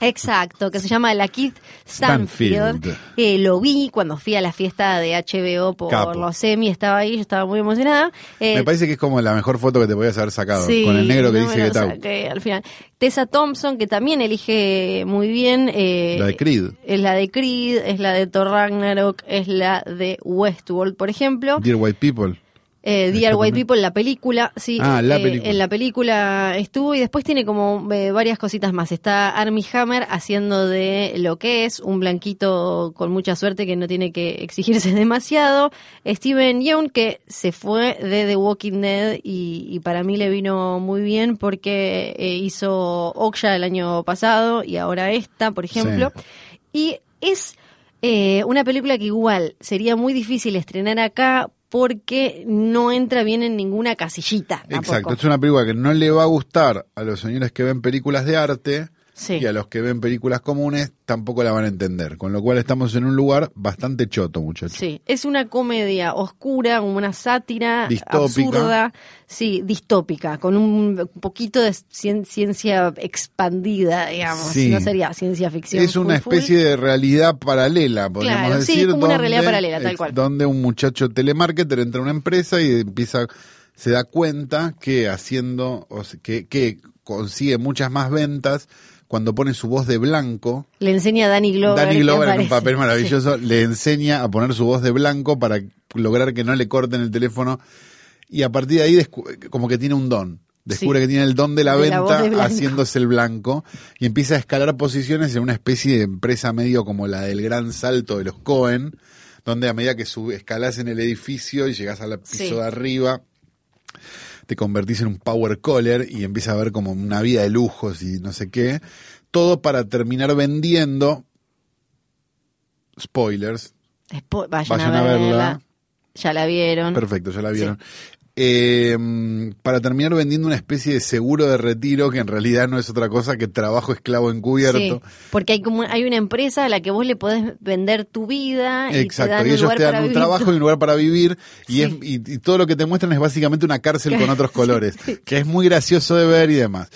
Speaker 2: Exacto, que se llama La Kid Stanfield.
Speaker 1: Stanfield.
Speaker 2: Eh, lo vi cuando fui a la fiesta de HBO por
Speaker 1: Capo.
Speaker 2: los Emmy, estaba ahí, yo estaba muy emocionada. Eh,
Speaker 1: Me parece que es como la mejor foto que te podías haber sacado,
Speaker 2: sí,
Speaker 1: con el negro que
Speaker 2: no
Speaker 1: dice Out.
Speaker 2: saqué al final. Tessa Thompson, que también elige muy bien. eh,
Speaker 1: La de Creed.
Speaker 2: Es la de Creed, es la de Thor Ragnarok, es la de Westworld, por ejemplo.
Speaker 1: Dear White People.
Speaker 2: Eh, Dear White
Speaker 1: también.
Speaker 2: People, la película, sí.
Speaker 1: Ah, la
Speaker 2: eh,
Speaker 1: película.
Speaker 2: En la película estuvo y después tiene como eh, varias cositas más. Está Armie Hammer haciendo de lo que es un blanquito con mucha suerte que no tiene que exigirse demasiado. Steven Yeun que se fue de The Walking Dead y, y para mí le vino muy bien porque eh, hizo Okja el año pasado y ahora esta, por ejemplo. Y es eh, una película que igual sería muy difícil estrenar acá porque no entra bien en ninguna casillita.
Speaker 1: Exacto, es una película que no le va a gustar a los señores que ven películas de arte
Speaker 2: Sí.
Speaker 1: y a los que ven películas comunes tampoco la van a entender. Con lo cual estamos en un lugar bastante choto, muchachos.
Speaker 2: Sí, es una comedia oscura, una sátira
Speaker 1: Distópica.
Speaker 2: absurda, sí, distópica, con un poquito de cien- ciencia expandida, digamos.
Speaker 1: Sí.
Speaker 2: No sería ciencia ficción.
Speaker 1: Es una
Speaker 2: full, full.
Speaker 1: especie de realidad paralela, podríamos
Speaker 2: Claro, sí,
Speaker 1: decir.
Speaker 2: como una realidad paralela, tal cual.
Speaker 1: Donde un muchacho telemarketer entra a una empresa y empieza, se da cuenta que haciendo, que, que consigue muchas más ventas cuando pone su voz de blanco.
Speaker 2: Le enseña a Danny Glover.
Speaker 1: Danny Glover en un papel
Speaker 2: Sí.
Speaker 1: maravilloso le enseña a poner su voz de blanco para lograr que no le corten el teléfono y a partir de ahí como que tiene un don. Descubre
Speaker 2: Sí.
Speaker 1: que tiene el don de la
Speaker 2: De
Speaker 1: venta haciéndose el blanco y empieza a escalar posiciones en una especie de empresa medio como la del gran salto de los Cohen, donde a medida que escalas en el edificio y llegas al piso
Speaker 2: Sí.
Speaker 1: de arriba, te convertís en un power caller y empieza a ver como una vida de lujos y no sé qué. Todo para terminar vendiendo spoilers.
Speaker 2: Spo- vayan,
Speaker 1: Vayan
Speaker 2: a verla. Ya la vieron.
Speaker 1: Perfecto, ya la vieron. Eh, para terminar vendiendo una especie de seguro de retiro que en realidad no es otra cosa que trabajo esclavo encubierto.
Speaker 2: Sí, porque hay como hay una empresa a la que vos le podés vender tu vida y te
Speaker 1: Exacto,
Speaker 2: dan
Speaker 1: y
Speaker 2: un
Speaker 1: ellos
Speaker 2: lugar
Speaker 1: te dan
Speaker 2: para
Speaker 1: un
Speaker 2: vivir.
Speaker 1: trabajo y un lugar para vivir y,
Speaker 2: Sí.
Speaker 1: es, y, y todo lo que te muestran es básicamente una cárcel con otros colores,
Speaker 2: sí.
Speaker 1: que es muy gracioso de ver y demás.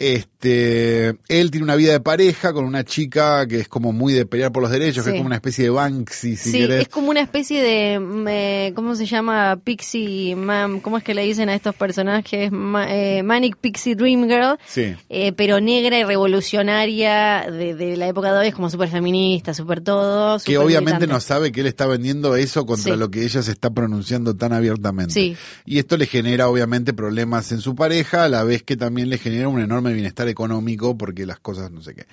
Speaker 1: Este, él tiene una vida de pareja con una chica que es como muy de pelear por los derechos, que es como una especie de Banksy, si
Speaker 2: sí,
Speaker 1: querés.
Speaker 2: es como una especie de, mm, eh, ¿cómo se llama? Pixie, mam, ¿cómo es que le dicen a estos personajes? Ma- eh, Manic Pixie Dream Girl,
Speaker 1: Sí.
Speaker 2: eh, pero negra y revolucionaria de, de la época de hoy, es como súper feminista, súper todo.
Speaker 1: que obviamente
Speaker 2: militante.
Speaker 1: no sabe que él está vendiendo eso contra lo que ella se está pronunciando tan abiertamente.
Speaker 2: Sí.
Speaker 1: Y esto le genera obviamente problemas en su pareja, a la vez que también le genera un enorme bienestar económico porque las cosas no sé qué.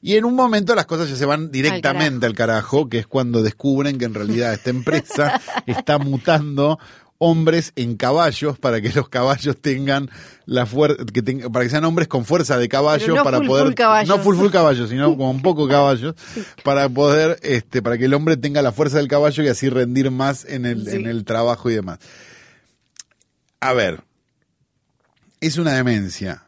Speaker 1: Y en un momento las cosas ya se van directamente al carajo, que es cuando descubren que en realidad esta empresa está mutando hombres en caballos para que los caballos tengan la fuerza que para que sean hombres con fuerza de caballo
Speaker 2: no
Speaker 1: para
Speaker 2: full,
Speaker 1: poder
Speaker 2: full caballos.
Speaker 1: no full full caballos sino con poco caballos para poder este para que el hombre tenga la fuerza del caballo y así rendir más en el
Speaker 2: Sí.
Speaker 1: en el trabajo y demás a ver es una demencia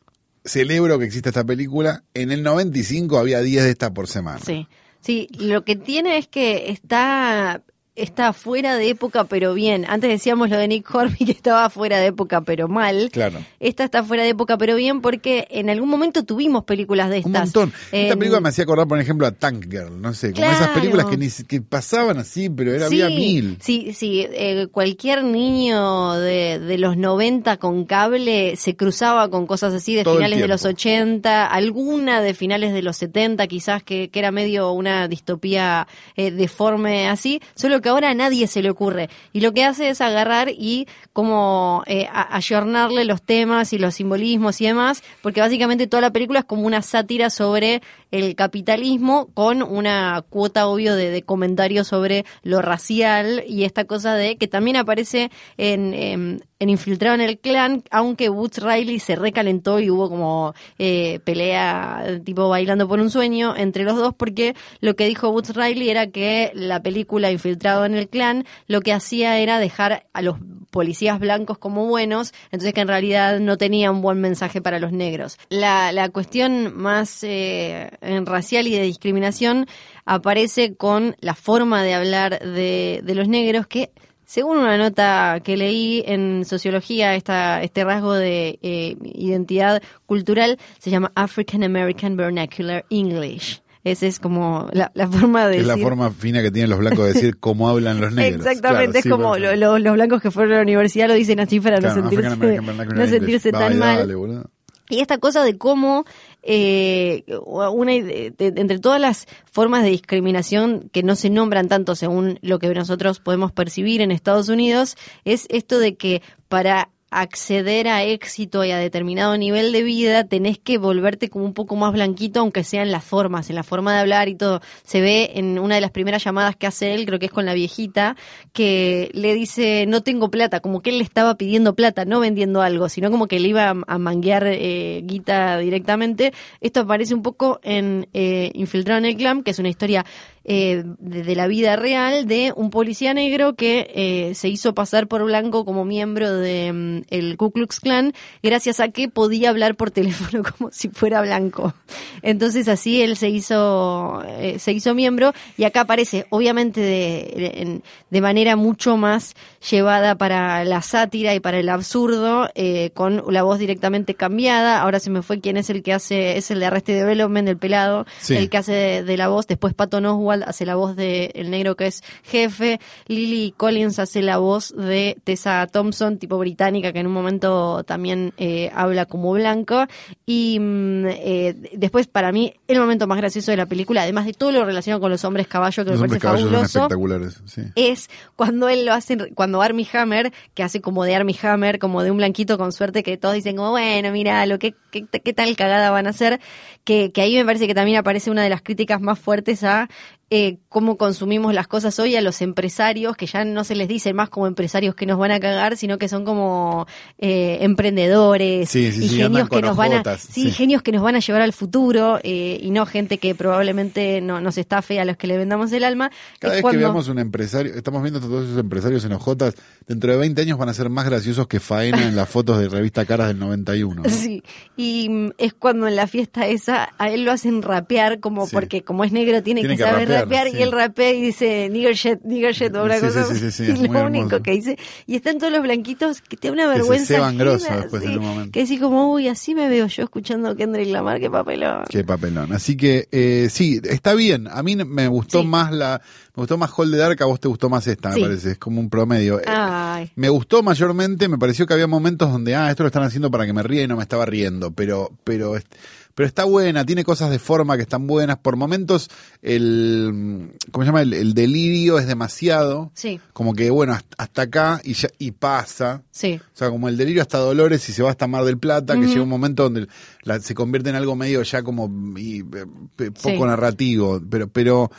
Speaker 1: celebro que exista esta película. En el 95 había 10 de esta por semana.
Speaker 2: Sí, sí, lo que tiene es que está está fuera de época pero bien. Antes decíamos lo de Nick Horby que estaba fuera de época pero mal.
Speaker 1: Claro.
Speaker 2: Esta está fuera de época pero bien porque en algún momento tuvimos películas de
Speaker 1: Un
Speaker 2: estas.
Speaker 1: montón. Esta
Speaker 2: En-
Speaker 1: película me hacía acordar, por ejemplo, a Tank Girl, no sé, como esas películas que, ni, que pasaban así, pero era
Speaker 2: sí,
Speaker 1: había mil.
Speaker 2: Sí, sí, eh, cualquier niño de, de los 90 con cable se cruzaba con cosas así de
Speaker 1: Todo
Speaker 2: finales de los
Speaker 1: tiempo.
Speaker 2: 80, alguna de finales de los 70 quizás que, que era medio una distopía eh, deforme así, solo que ahora a nadie se le ocurre. Y lo que hace es agarrar y como eh, ayornarle los temas y los simbolismos y demás, porque básicamente toda la película es como una sátira sobre el capitalismo con una cuota obvio de, comentarios sobre lo racial y esta cosa de que también aparece en, en Infiltrado en el Clan, aunque Woods Riley se recalentó y hubo como eh, pelea tipo bailando por un sueño entre los dos porque lo que dijo Woods Riley era que la película Infiltrado en el Clan lo que hacía era dejar a los policías blancos como buenos, entonces que en realidad no tenía un buen mensaje para los negros. La, la cuestión más eh, racial y de discriminación aparece con la forma de hablar de, de los negros que según una nota que leí en sociología, esta, este rasgo de eh, identidad cultural se llama African American Vernacular English. Esa es como la, la forma de
Speaker 1: Es la forma fina que tienen los blancos de decir cómo hablan los negros.
Speaker 2: Exactamente,
Speaker 1: Claro,
Speaker 2: es
Speaker 1: sí,
Speaker 2: como
Speaker 1: perfecto.
Speaker 2: lo- lo- los blancos que fueron a la universidad lo dicen así para
Speaker 1: Claro,
Speaker 2: no sentirse,
Speaker 1: American
Speaker 2: no sentirse tan mal.
Speaker 1: dale.
Speaker 2: Y esta cosa de cómo, eh, una, de- de- entre todas las formas de discriminación que no se nombran tanto según lo que nosotros podemos percibir en Estados Unidos, es esto de que para acceder a éxito y a determinado nivel de vida tenés que volverte como un poco más blanquito, aunque sea en las formas, en la forma de hablar y todo. Se ve en una de las primeras llamadas que hace él, creo que es con la viejita, que le dice, no tengo plata, como que él le estaba pidiendo plata, no vendiendo algo, sino como que le iba a, manguear eh, guita directamente. Esto aparece un poco en eh, Infiltrado en el Clan, que es una historia eh, de, de la vida real de un policía negro que eh, se hizo pasar por blanco como miembro de mm, el Ku Klux Klan gracias a que podía hablar por teléfono como si fuera blanco. Entonces así él se hizo eh, se hizo miembro y acá aparece obviamente de, de manera mucho más llevada para la sátira y para el absurdo eh, con la voz directamente cambiada. Ahora se me fue quién es el que hace es el de Arrested Development del pelado,
Speaker 1: Sí.
Speaker 2: el que hace de, de la voz, después Patton Oswald hace la voz de el negro que es jefe, Lily Collins hace la voz de Tessa Thompson, tipo británica, que en un momento también eh, habla como blanco, y mm, eh, después para mí el momento más gracioso de la película, además de todo lo relacionado con los hombres caballo, que
Speaker 1: Los
Speaker 2: me parece fabuloso,
Speaker 1: espectaculares. Sí.
Speaker 2: es cuando él lo hace, cuando Armie Hammer, que hace como de Armie Hammer, como de un blanquito con suerte, que todos dicen como, bueno, mira, lo que, qué, qué tal cagada van a hacer, que, que ahí me parece que también aparece una de las críticas más fuertes a eh, cómo consumimos las cosas hoy a los empresarios, que ya no se les dice más como empresarios que nos van a cagar, sino que son como eh, emprendedores
Speaker 1: Sí, sí,
Speaker 2: y
Speaker 1: sí,
Speaker 2: genios que nos van a,
Speaker 1: ojotas,
Speaker 2: sí, genios que nos van a llevar al futuro eh, y no gente que probablemente no nos estafe a los que le vendamos el alma.
Speaker 1: Cada
Speaker 2: Es
Speaker 1: vez
Speaker 2: cuando-
Speaker 1: que veamos un empresario, estamos viendo todos esos empresarios en hojotas, dentro de 20 años van a ser más graciosos que Faena en las fotos de revista Caras del 91. ¿no?
Speaker 2: Sí, y mm, es cuando en la fiesta esa a él lo hacen rapear como porque como es negro tiene,
Speaker 1: Tiene
Speaker 2: que,
Speaker 1: que
Speaker 2: saber rapear
Speaker 1: sí.
Speaker 2: y él rapea y dice nigger shit, nigger shit, o una
Speaker 1: Sí,
Speaker 2: cosa
Speaker 1: sí, es
Speaker 2: lo único que dice. Y están todos los blanquitos que te da una
Speaker 1: se
Speaker 2: vergüenza. ajena,
Speaker 1: grosso después en un momento.
Speaker 2: Que como, uy, así me veo yo escuchando Kendrick Lamar, qué papelón.
Speaker 1: Qué papelón. Así que eh, sí, está bien. A mí me gustó más la, me gustó más Hall de Dark, a vos te gustó más esta, me parece. Es como un promedio. Eh,
Speaker 2: Ay.
Speaker 1: Me gustó mayormente, me pareció que había momentos donde, ah, esto lo están haciendo para que me ría y no me estaba riendo, pero, pero, est- pero está buena, tiene cosas de forma que están buenas. Por momentos, el, ¿cómo se llama? El, el delirio es demasiado.
Speaker 2: Sí.
Speaker 1: Como que, bueno, hasta, hasta acá y, ya, y pasa.
Speaker 2: Sí.
Speaker 1: O sea, como el delirio hasta Dolores y se va hasta Mar del Plata, que llega un momento donde la- se convierte en algo medio ya como y, eh, pe- poco
Speaker 2: Sí.
Speaker 1: narrativo, pero pero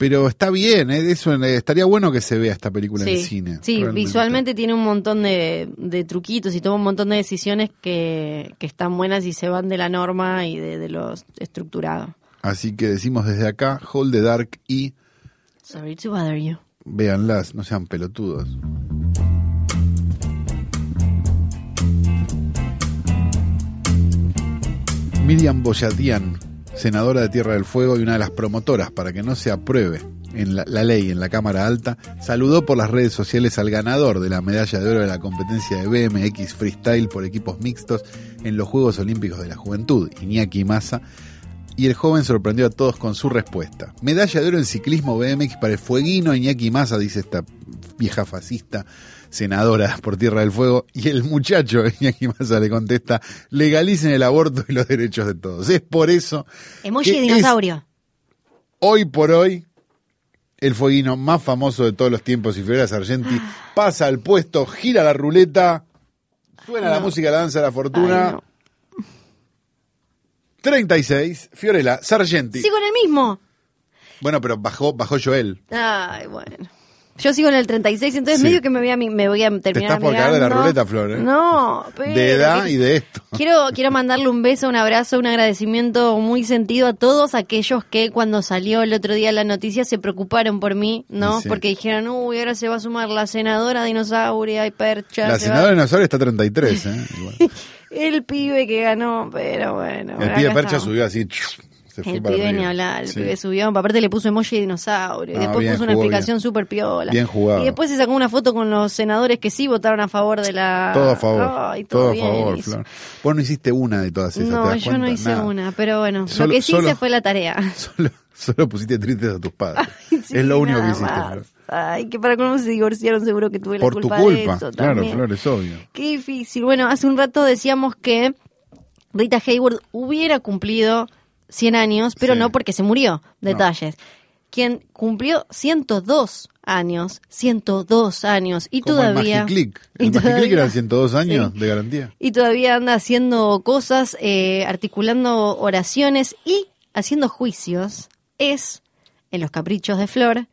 Speaker 1: pero está bien, ¿eh? eso eh, estaría bueno que se vea esta película
Speaker 2: Sí,
Speaker 1: en cine.
Speaker 2: sí
Speaker 1: realmente.
Speaker 2: visualmente tiene un montón de, de truquitos y toma un montón de decisiones que, que están buenas y se van de la norma y de, de lo estructurado.
Speaker 1: Así que decimos desde acá, Hold the Dark y
Speaker 2: Sorry to bother you.
Speaker 1: véanlas, no sean pelotudos. Miriam Boyatian, senadora de Tierra del Fuego y una de las promotoras para que no se apruebe en la, ley en la Cámara Alta, saludó por las redes sociales al ganador de la medalla de oro de la competencia de BMX Freestyle por equipos mixtos en los Juegos Olímpicos de la Juventud, Iñaki Massa, y el joven sorprendió a todos con su respuesta. Medalla de oro en ciclismo BMX para el fueguino Iñaki Massa, dice esta vieja fascista senadora por Tierra del Fuego, y el muchacho Iñaki Massa le contesta, legalicen el aborto y los derechos de todos. Es por eso
Speaker 2: Emoji de dinosaurio.
Speaker 1: hoy por hoy el fueguino más famoso de todos los tiempos y Fiorella Sargenti pasa al puesto, gira la ruleta, suena la música, la danza de la fortuna.
Speaker 2: Ay, no.
Speaker 1: 36, Fiorella Sargenti.
Speaker 2: Sigo en el mismo.
Speaker 1: Bueno, pero bajó, bajó Joel.
Speaker 2: Ay, bueno. Yo sigo en el 36, entonces
Speaker 1: Sí.
Speaker 2: medio que me voy a, me voy a terminar
Speaker 1: estás por caer de la ruleta, Flor, ¿eh?
Speaker 2: No, pero...
Speaker 1: de edad y de esto.
Speaker 2: Quiero, quiero mandarle un beso, un abrazo, un agradecimiento muy sentido a todos aquellos que cuando salió el otro día la noticia se preocuparon por mí, ¿no?
Speaker 1: Sí.
Speaker 2: Porque dijeron, uy, ahora se va a sumar la senadora dinosauria y percha.
Speaker 1: La
Speaker 2: se
Speaker 1: senadora dinosaurio está 33, ¿eh? Igual.
Speaker 2: El pibe que ganó, pero bueno.
Speaker 1: El pibe Percha
Speaker 2: estamos.
Speaker 1: subió así, se fue
Speaker 2: El
Speaker 1: para
Speaker 2: pibe ni hablar, el
Speaker 1: Sí.
Speaker 2: pibe subió, aparte le puso emoji de dinosaurio, y
Speaker 1: Ah,
Speaker 2: después
Speaker 1: bien,
Speaker 2: puso una explicación súper piola.
Speaker 1: Bien jugado.
Speaker 2: Y después se sacó una foto con los senadores que sí votaron a favor de la...
Speaker 1: Todo a favor.
Speaker 2: Ay, todo,
Speaker 1: todo a favor. Flor. Vos no hiciste una de todas esas, ¿te
Speaker 2: No,
Speaker 1: das
Speaker 2: yo no hice
Speaker 1: Nada.
Speaker 2: una, pero bueno,
Speaker 1: Solo-
Speaker 2: lo que sí
Speaker 1: solo-
Speaker 2: hice fue la tarea.
Speaker 1: Solo, solo pusiste tristes a tus padres.
Speaker 2: Sí,
Speaker 1: es lo único que hiciste. Flor.
Speaker 2: Ay, que para cómo se divorciaron seguro que tuve la
Speaker 1: Por tu
Speaker 2: culpa de
Speaker 1: culpa.
Speaker 2: eso
Speaker 1: Claro,
Speaker 2: también.
Speaker 1: Flor, es obvio.
Speaker 2: Qué difícil. Bueno, hace un rato decíamos que Rita Hayward hubiera cumplido 100 años, pero
Speaker 1: Sí.
Speaker 2: no porque se murió.
Speaker 1: No.
Speaker 2: Detalles. Quien cumplió 102 años, 102 años, y
Speaker 1: Como
Speaker 2: todavía...
Speaker 1: el Magiclick.
Speaker 2: y
Speaker 1: El Magiclick
Speaker 2: todavía-
Speaker 1: eran 102 años
Speaker 2: Sí.
Speaker 1: de garantía.
Speaker 2: Y todavía anda haciendo cosas, eh, articulando oraciones y haciendo juicios. Es, en los caprichos de Flor,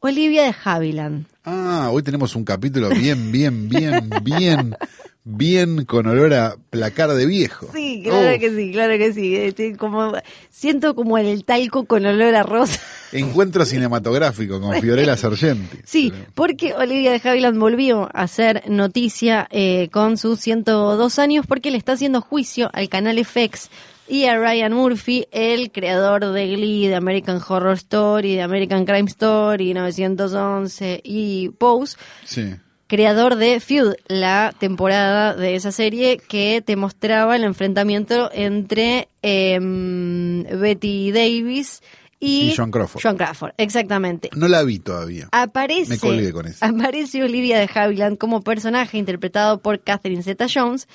Speaker 2: Olivia de Havilland.
Speaker 1: Ah, hoy tenemos un capítulo bien, bien, bien, bien, bien con olor a placar de viejo.
Speaker 2: Sí, claro
Speaker 1: Oh,
Speaker 2: que sí, claro que sí. Este, como, siento como el talco con olor a rosa.
Speaker 1: Encuentro cinematográfico con Fiorella Sargenti.
Speaker 2: Sí, porque Olivia de Havilland volvió a hacer noticia eh, con sus 102 años porque le está haciendo juicio al canal FX y a Ryan Murphy, el creador de Glee, de American Horror Story, de American Crime Story, 911 y Pose,
Speaker 1: Sí.
Speaker 2: creador de Feud, la temporada de esa serie que te mostraba el enfrentamiento entre em, Betty Davis y,
Speaker 1: Joan Crawford.
Speaker 2: Joan Crawford, exactamente.
Speaker 1: No la vi todavía.
Speaker 2: Aparece,
Speaker 1: Me colgué con eso.
Speaker 2: aparece Olivia de Havilland como personaje interpretado por Catherine Zeta-Jones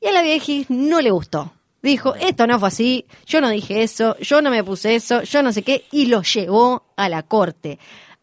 Speaker 2: y a la vieja no le gustó. Dijo, esto no fue así, yo no dije eso, yo no me puse eso, yo no sé qué, y lo llevó a la corte.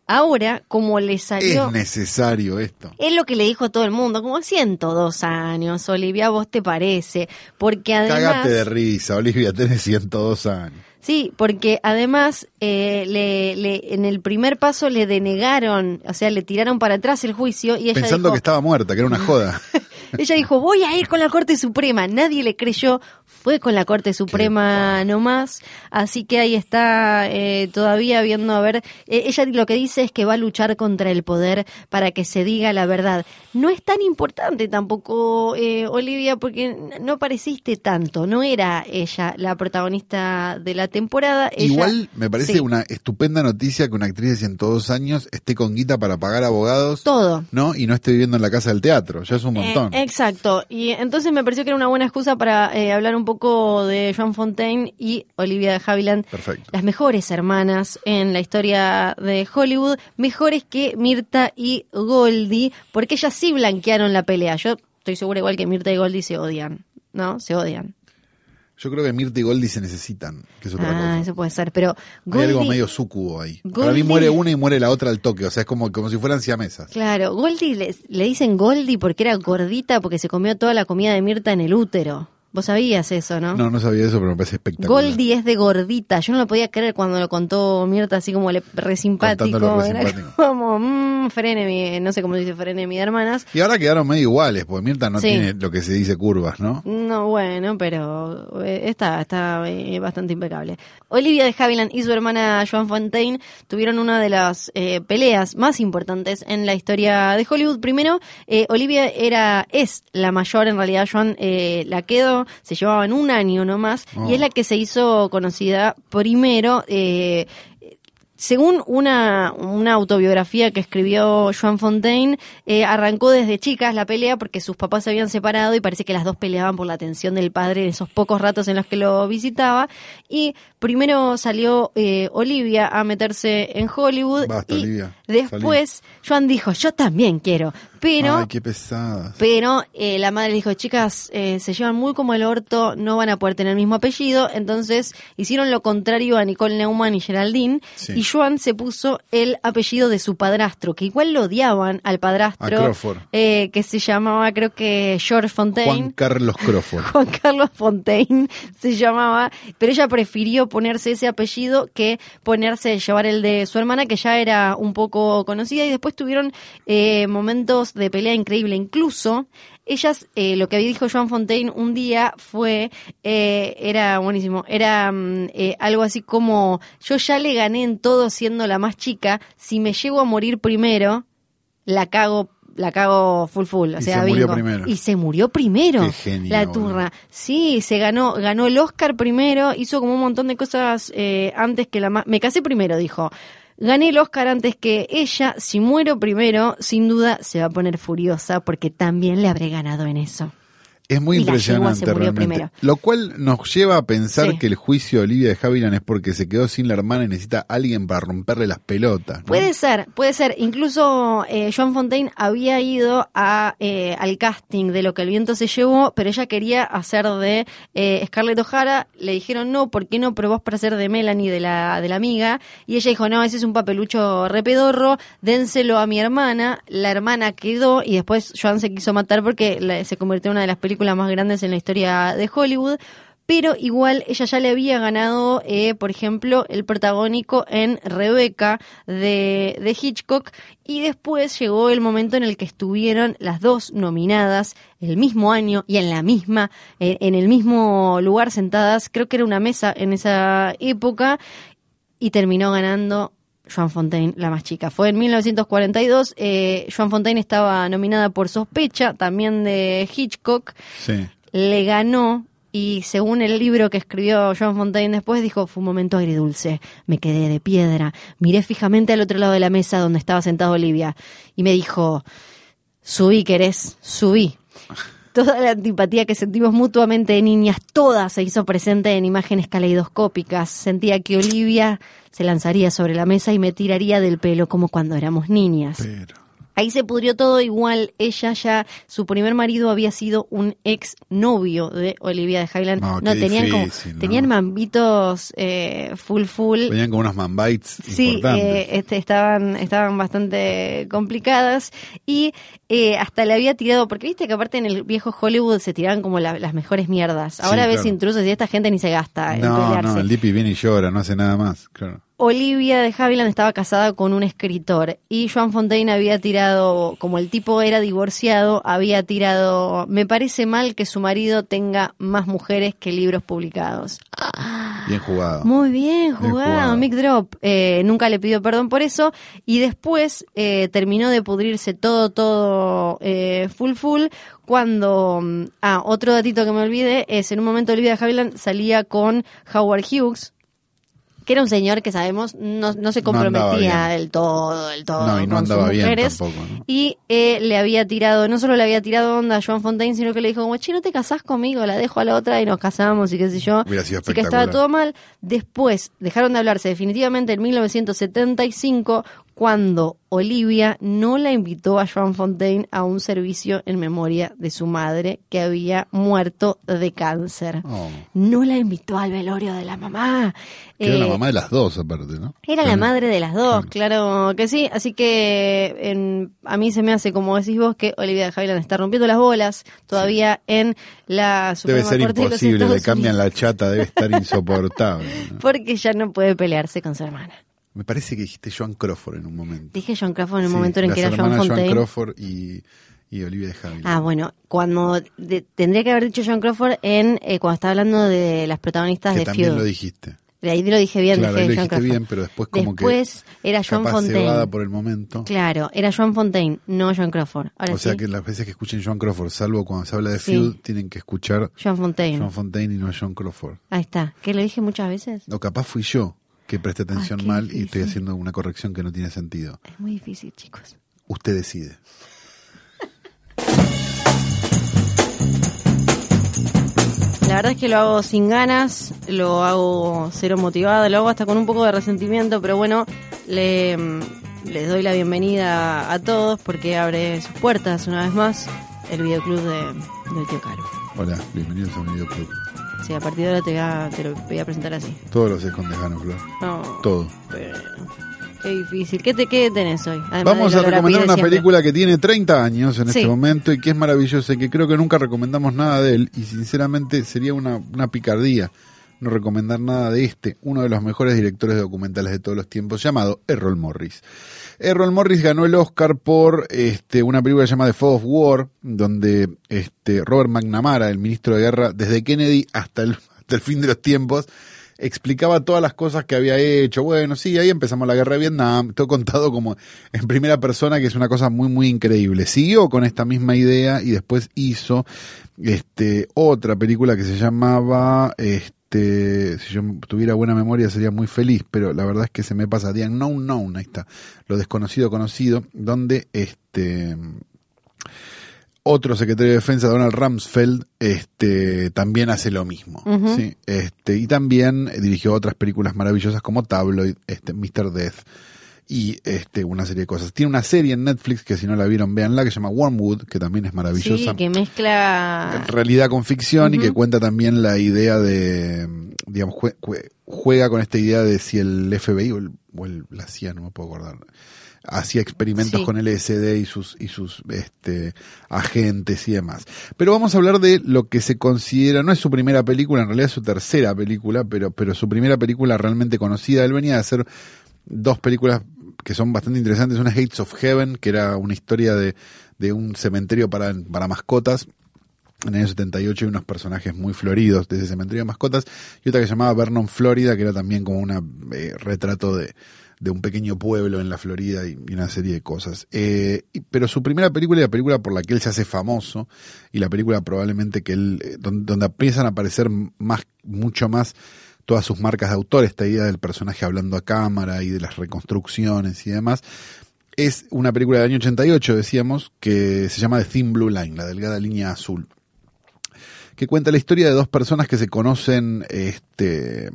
Speaker 2: Ahora, como le salió...
Speaker 1: Es necesario esto.
Speaker 2: Es lo que le dijo a todo el mundo, como 102 años, Olivia, ¿vos te parece? Porque además...
Speaker 1: Cagate de risa, Olivia, tenés 102 años.
Speaker 2: Sí, porque además eh, le, le- en el primer paso le denegaron, o sea, le tiraron para atrás el juicio y ella
Speaker 1: Pensando
Speaker 2: dijo,
Speaker 1: que estaba muerta, que era una joda.
Speaker 2: Ella dijo, voy a ir con la Corte Suprema. Nadie le creyó, fue con la Corte Suprema nomás. Así que ahí está eh, todavía viendo a ver. eh, ella lo que dice es que va a luchar contra el poder para que se diga la verdad. No es tan importante tampoco, eh, Olivia, porque no pareciste tanto. No era ella la protagonista de la temporada. Ella-
Speaker 1: Igual me parece
Speaker 2: Sí.
Speaker 1: una estupenda noticia que una actriz de 102 años esté con guita para pagar abogados,
Speaker 2: Todo.
Speaker 1: ¿no? Y no esté viviendo en la casa del teatro. Ya es un montón.
Speaker 2: Exacto. Y entonces me pareció que era una buena excusa para eh, hablar un poco de Joan Fontaine y Olivia de Havilland.
Speaker 1: Perfecto.
Speaker 2: Las mejores hermanas en la historia de Hollywood, mejores que Mirta y Goldie, porque ellas sí blanquearon la pelea. Yo estoy segura igual que Mirta y Goldie se odian, ¿no? Se odian.
Speaker 1: Yo creo que Mirta y Goldie se necesitan, que es otra
Speaker 2: Ah,
Speaker 1: cosa.
Speaker 2: eso puede ser, pero
Speaker 1: Hay algo
Speaker 2: Goldie,
Speaker 1: medio sucubo ahí. Para mí
Speaker 2: Goldie-
Speaker 1: muere una y muere la otra al toque. O sea, es como, como si fueran siamesas.
Speaker 2: claro, Goldie le, le dicen Goldie porque era gordita porque se comió toda la comida de Mirta en el útero. Vos sabías eso, ¿no?
Speaker 1: No, no sabía eso, pero me parece espectacular.
Speaker 2: Goldie es de gordita. Yo no lo podía creer cuando lo contó Mirta, así como le, re simpático.
Speaker 1: Re
Speaker 2: Era
Speaker 1: simpático.
Speaker 2: como, mmm, frenemy, no sé cómo se dice frenemy de hermanas.
Speaker 1: Y ahora quedaron medio iguales, porque Mirta no
Speaker 2: Sí.
Speaker 1: tiene lo que se dice curvas, ¿no?
Speaker 2: No, bueno, pero eh, está, está eh, bastante impecable. Olivia de Havilland y su hermana Joan Fontaine tuvieron una de las eh, peleas más importantes en la historia de Hollywood. Primero, eh, Olivia era, es la mayor, en realidad Joan eh, la quedó, se llevaban un año nomás,
Speaker 1: Oh.
Speaker 2: y es la que se hizo conocida primero. Eh, según una, una autobiografía que escribió Joan Fontaine, eh, arrancó desde chicas la pelea porque sus papás se habían separado y parece que las dos peleaban por la atención del padre en esos pocos ratos en los que lo visitaba. Y primero salió eh, Olivia a meterse en Hollywood
Speaker 1: Basta,
Speaker 2: y
Speaker 1: Olivia,
Speaker 2: después Joan dijo, yo también quiero, pero...
Speaker 1: Ay, qué.
Speaker 2: Pero eh, la madre dijo, chicas, eh, se llevan muy como el orto, no van a poder tener el mismo apellido. Entonces hicieron lo contrario a Nicole Neumann y Geraldine.
Speaker 1: Sí.
Speaker 2: Y Joan se puso el apellido de su padrastro, que igual lo odiaban al
Speaker 1: A
Speaker 2: padrastro,
Speaker 1: Crawford.
Speaker 2: eh, que se llamaba, creo que George Fontaine.
Speaker 1: Juan Carlos Crawford.
Speaker 2: Juan Carlos Fontaine se llamaba, pero ella prefirió ponerse ese apellido que ponerse, llevar el de su hermana, que ya era un poco conocida, y después tuvieron eh, momentos de pelea increíble. Incluso, ellas, eh, lo que dijo Joan Fontaine un día fue, eh, era buenísimo, era mm, eh, algo así como, yo ya le gané en todo siendo la más chica, si me llego a morir primero, la cago la cago full full, o
Speaker 1: Y
Speaker 2: sea,
Speaker 1: se murió primero.
Speaker 2: Y se murió primero.
Speaker 1: Qué genio,
Speaker 2: la turra. Sí, se ganó, ganó el Oscar primero, hizo como un montón de cosas eh, antes que la ma- Me casé primero, dijo. Gané el Oscar antes que ella. Si muero primero, sin duda se va a poner furiosa porque también le habré ganado en eso.
Speaker 1: Es muy
Speaker 2: Y
Speaker 1: impresionante realmente. Lo cual nos lleva a pensar
Speaker 2: Sí.
Speaker 1: que el juicio de Olivia de Havilland es porque se quedó sin la hermana y necesita a alguien para romperle las pelotas. ¿no?
Speaker 2: Puede ser, puede ser. Incluso eh, Joan Fontaine había ido a, eh, al casting de Lo que el viento se llevó, pero ella quería hacer de eh, Scarlett O'Hara. Le dijeron, no, ¿por qué no probás para hacer de Melanie, de la, de la amiga? Y ella dijo, no, ese es un papelucho repedorro, dénselo a mi hermana. La hermana quedó y después Joan se quiso matar porque la- se convirtió en una de las películas más grandes en la historia de Hollywood pero igual ella ya le había ganado, eh, por ejemplo, el protagónico en Rebeca de, de Hitchcock, y después llegó el momento en el que estuvieron las dos nominadas el mismo año y en la misma, eh, en el mismo lugar sentadas, creo que era una mesa en esa época, y terminó ganando Joan Fontaine, la más chica. Fue en 1942. Eh, Joan Fontaine estaba nominada por Sospecha, también de Hitchcock
Speaker 1: Sí.
Speaker 2: le ganó y según el libro que escribió John Fontaine después dijo, fue un momento agridulce, me quedé de piedra, miré fijamente al otro lado de la mesa donde estaba sentado Olivia y me dijo, subí querés, subí. Toda la antipatía que sentimos mutuamente de niñas, toda se hizo presente en imágenes caleidoscópicas. Sentía que Olivia se lanzaría sobre la mesa y me tiraría del pelo como cuando éramos niñas. Ahí se pudrió todo igual. Ella ya, su primer marido había sido un ex novio de Olivia de Highland.
Speaker 1: No,
Speaker 2: tenían como, tenían mambitos eh, full full.
Speaker 1: Venían como unos manbites
Speaker 2: Sí, eh, este, estaban, estaban bastante complicadas y eh, hasta le había tirado, porque viste que aparte en el viejo Hollywood se tiraban como la- las mejores mierdas. Ahora
Speaker 1: Sí,
Speaker 2: ves
Speaker 1: claro.
Speaker 2: intrusos y esta gente ni se gasta
Speaker 1: no, no, el Dippy viene y llora, no hace nada más. Claro.
Speaker 2: Olivia de Havilland estaba casada con un escritor y Joan Fontaine había tirado, como el tipo era divorciado, había tirado, me parece mal que su marido tenga más mujeres que libros publicados.
Speaker 1: Bien jugado.
Speaker 2: Muy bien
Speaker 1: Bien
Speaker 2: jugado,
Speaker 1: jugado.
Speaker 2: Mick Drop. Eh, nunca le pidió perdón por eso y después eh, terminó de pudrirse todo, todo eh, full full cuando... mm, Ah, otro datito que me olvidé es en un momento Olivia de Havilland salía con Howard Hughes, que era un señor que sabemos no, no se
Speaker 1: No
Speaker 2: comprometía
Speaker 1: bien.
Speaker 2: del todo, del todo
Speaker 1: No, y no
Speaker 2: con sus
Speaker 1: andaba bien
Speaker 2: mujeres.
Speaker 1: tampoco, ¿no?
Speaker 2: Y eh, le había tirado, no solo le había tirado onda a Joan Fontaine, sino que le dijo como, che, no te casás conmigo, la dejo a la otra y nos casamos y qué sé yo.
Speaker 1: Hubiera sido
Speaker 2: Así que estaba todo mal. Después dejaron de hablarse definitivamente en 1975 cuando Olivia no la invitó a Joan Fontaine a un servicio en memoria de su madre que había muerto de cáncer.
Speaker 1: Oh.
Speaker 2: No la invitó al velorio de la mamá.
Speaker 1: Que era
Speaker 2: Eh,
Speaker 1: la mamá de las dos, aparte, ¿no?
Speaker 2: era la madre de las dos, claro que sí. Así que en- a mí se me hace, como decís vos, que Olivia de Havilland está rompiendo las bolas todavía en la Suprema
Speaker 1: Debe ser
Speaker 2: Corte de los
Speaker 1: imposible, le cambian la chata, debe estar insoportable. ¿no?
Speaker 2: Porque ya no puede pelearse con su hermana.
Speaker 1: Me parece que dijiste Joan Crawford en un momento.
Speaker 2: Dije John Crawford en el
Speaker 1: Sí,
Speaker 2: momento en que era John
Speaker 1: Joan
Speaker 2: Fontaine.
Speaker 1: Crawford y, y Olivia de Havilland.
Speaker 2: Ah, bueno, cuando de- tendría que haber dicho John Crawford en eh, cuando estaba hablando de las protagonistas
Speaker 1: que
Speaker 2: de
Speaker 1: también
Speaker 2: Feud.
Speaker 1: lo dijiste.
Speaker 2: De ahí lo dije bien,
Speaker 1: claro, ahí
Speaker 2: dije
Speaker 1: lo
Speaker 2: John
Speaker 1: dijiste
Speaker 2: Crawford.
Speaker 1: bien, pero después como
Speaker 2: Después era
Speaker 1: que
Speaker 2: John
Speaker 1: capaz
Speaker 2: Fontaine.
Speaker 1: por el momento.
Speaker 2: Claro, era John Fontaine, no John Crawford. Ahora
Speaker 1: o sea que las veces que escuchen Joan Crawford, salvo cuando se habla de
Speaker 2: Sí.
Speaker 1: Feud, tienen que escuchar
Speaker 2: John Fontaine.
Speaker 1: John Fontaine y no John Crawford.
Speaker 2: Ahí está. ¿Que lo dije muchas veces?
Speaker 1: O capaz fui yo que presté atención mal y estoy haciendo una corrección que no tiene sentido.
Speaker 2: Es muy difícil, chicos.
Speaker 1: Usted decide.
Speaker 2: La verdad es que lo hago sin ganas, lo hago cero motivado, lo hago hasta con un poco de resentimiento, pero bueno, le, les doy la bienvenida a todos porque abre sus puertas una vez más el videoclub de, del tío Caro.
Speaker 1: Hola, bienvenidos a un videoclub.
Speaker 2: Sí, a partir de ahora te voy a, te lo voy a presentar así.
Speaker 1: Todos los con Tejano, Flor.
Speaker 2: No,
Speaker 1: Todo.
Speaker 2: pero- qué difícil. ¿Qué, te, qué tenés hoy? Además
Speaker 1: Vamos a recomendar
Speaker 2: de
Speaker 1: una
Speaker 2: siempre.
Speaker 1: película que tiene 30 años en
Speaker 2: Sí.
Speaker 1: este momento y que es maravillosa y que creo que nunca recomendamos nada de él y sinceramente sería una, una picardía no recomendar nada de este, uno de los mejores directores documentales de todos los tiempos, llamado Errol Morris. Errol Morris ganó el Oscar por este, una película llamada The Fog of War, donde este, Robert McNamara, el ministro de guerra, desde Kennedy hasta el, hasta el fin de los tiempos, explicaba todas las cosas que había hecho. Bueno, sí, ahí empezamos la guerra de Vietnam, todo contado como en primera persona, que es una cosa muy, muy increíble. Siguió con esta misma idea y después hizo este, otra película que se llamaba, este, si yo tuviera buena memoria sería muy feliz, pero la verdad es que se me pasa, The Unknown Known, ahí está, lo desconocido conocido, donde este otro secretario de defensa, Donald Rumsfeld, este, también hace lo mismo. Este, y también dirigió otras películas maravillosas como Tabloid, este, Mr. Death y este, una serie de cosas. Tiene una serie en Netflix que si no la vieron, véanla, que se llama Wormwood, que también es maravillosa.
Speaker 2: Sí, que mezcla...
Speaker 1: Realidad con ficción y que cuenta también la idea de, digamos, jue- jue- juega con esta idea de si el FBI o, el, o el- la CIA, no me puedo acordar, hacía experimentos
Speaker 2: Sí.
Speaker 1: con LSD y sus, y sus este, agentes y demás. Pero vamos a hablar de lo que se considera, no es su primera película, en realidad es su tercera película, pero, pero su primera película realmente conocida. Él venía a hacer dos películas que son bastante interesantes. Una es Hates of Heaven, que era una historia de, de un cementerio para, para mascotas. En el año 78 hay unos personajes muy floridos de ese cementerio de mascotas. Y otra que se llamaba Vernon, Florida, que era también como un retrato de, de un pequeño pueblo en la Florida y, una serie de cosas. Eh, pero su primera película y la película por la que él se hace famoso y la película probablemente que él, eh, donde, donde empiezan a aparecer más, mucho más todas sus marcas de autor, esta idea del personaje hablando a cámara y de las reconstrucciones y demás, es una película del año 88, decíamos, que se llama The Thin Blue Line, la delgada línea azul, que cuenta la historia de dos personas que se conocen este,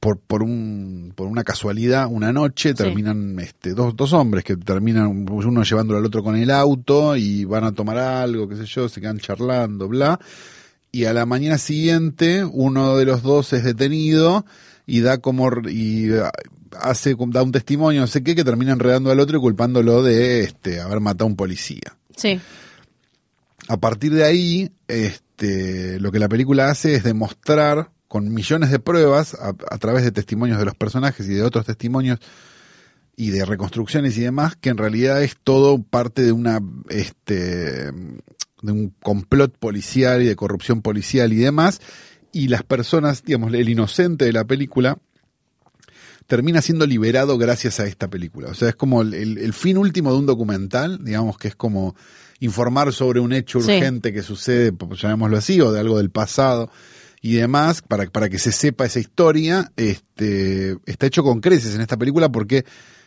Speaker 1: por, por, un, por una casualidad una noche, terminan este, dos, dos hombres que terminan uno llevándolo al otro con el auto y van a tomar algo, qué sé yo, se quedan charlando, bla y a la mañana siguiente uno de los dos es detenido y da como y hace da un testimonio no sé qué que termina enredando al otro y culpándolo de este haber matado a un policía
Speaker 2: Sí.
Speaker 1: a partir de ahí este lo que la película hace es demostrar con millones de pruebas a, a través de testimonios de los personajes y de otros testimonios y de reconstrucciones y demás, que en realidad es todo parte de una este de un complot policial y de corrupción policial y demás, y las personas, digamos, el inocente de la película termina siendo liberado gracias a esta película. O sea, es como el, el- el fin último de un documental, digamos que es como informar sobre un hecho
Speaker 2: Sí.
Speaker 1: urgente que sucede, pues, llamémoslo así, o de algo del pasado y demás, para, para que se sepa esa historia, este, está hecho con creces en esta película porque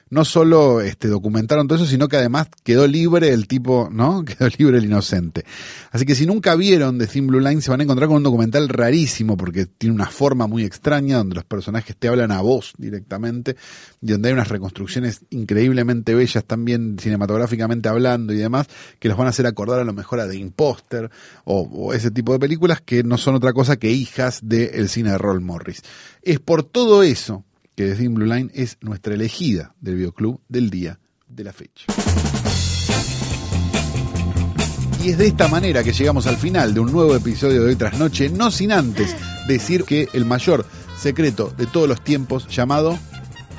Speaker 1: no solo este, documentaron todo eso, sino que además quedó libre el tipo, ¿no? Quedó libre el inocente. Así que si nunca vieron The Thin Blue Line, se van a encontrar con un documental rarísimo, porque tiene una forma muy extraña, donde los personajes te hablan a voz directamente, y donde hay unas reconstrucciones increíblemente bellas también cinematográficamente hablando y demás, que los van a hacer acordar a lo mejor a The Imposter, o, o ese tipo de películas que no son otra cosa que hijas del cine de Roll Morris. Es por todo eso que The Thin Blue Line es nuestra elegida del videoclub del día de la fecha. Y es de esta manera que llegamos al final de un nuevo episodio de Hoy Tras Noche, no sin antes decir que el mayor secreto de todos los tiempos, llamado...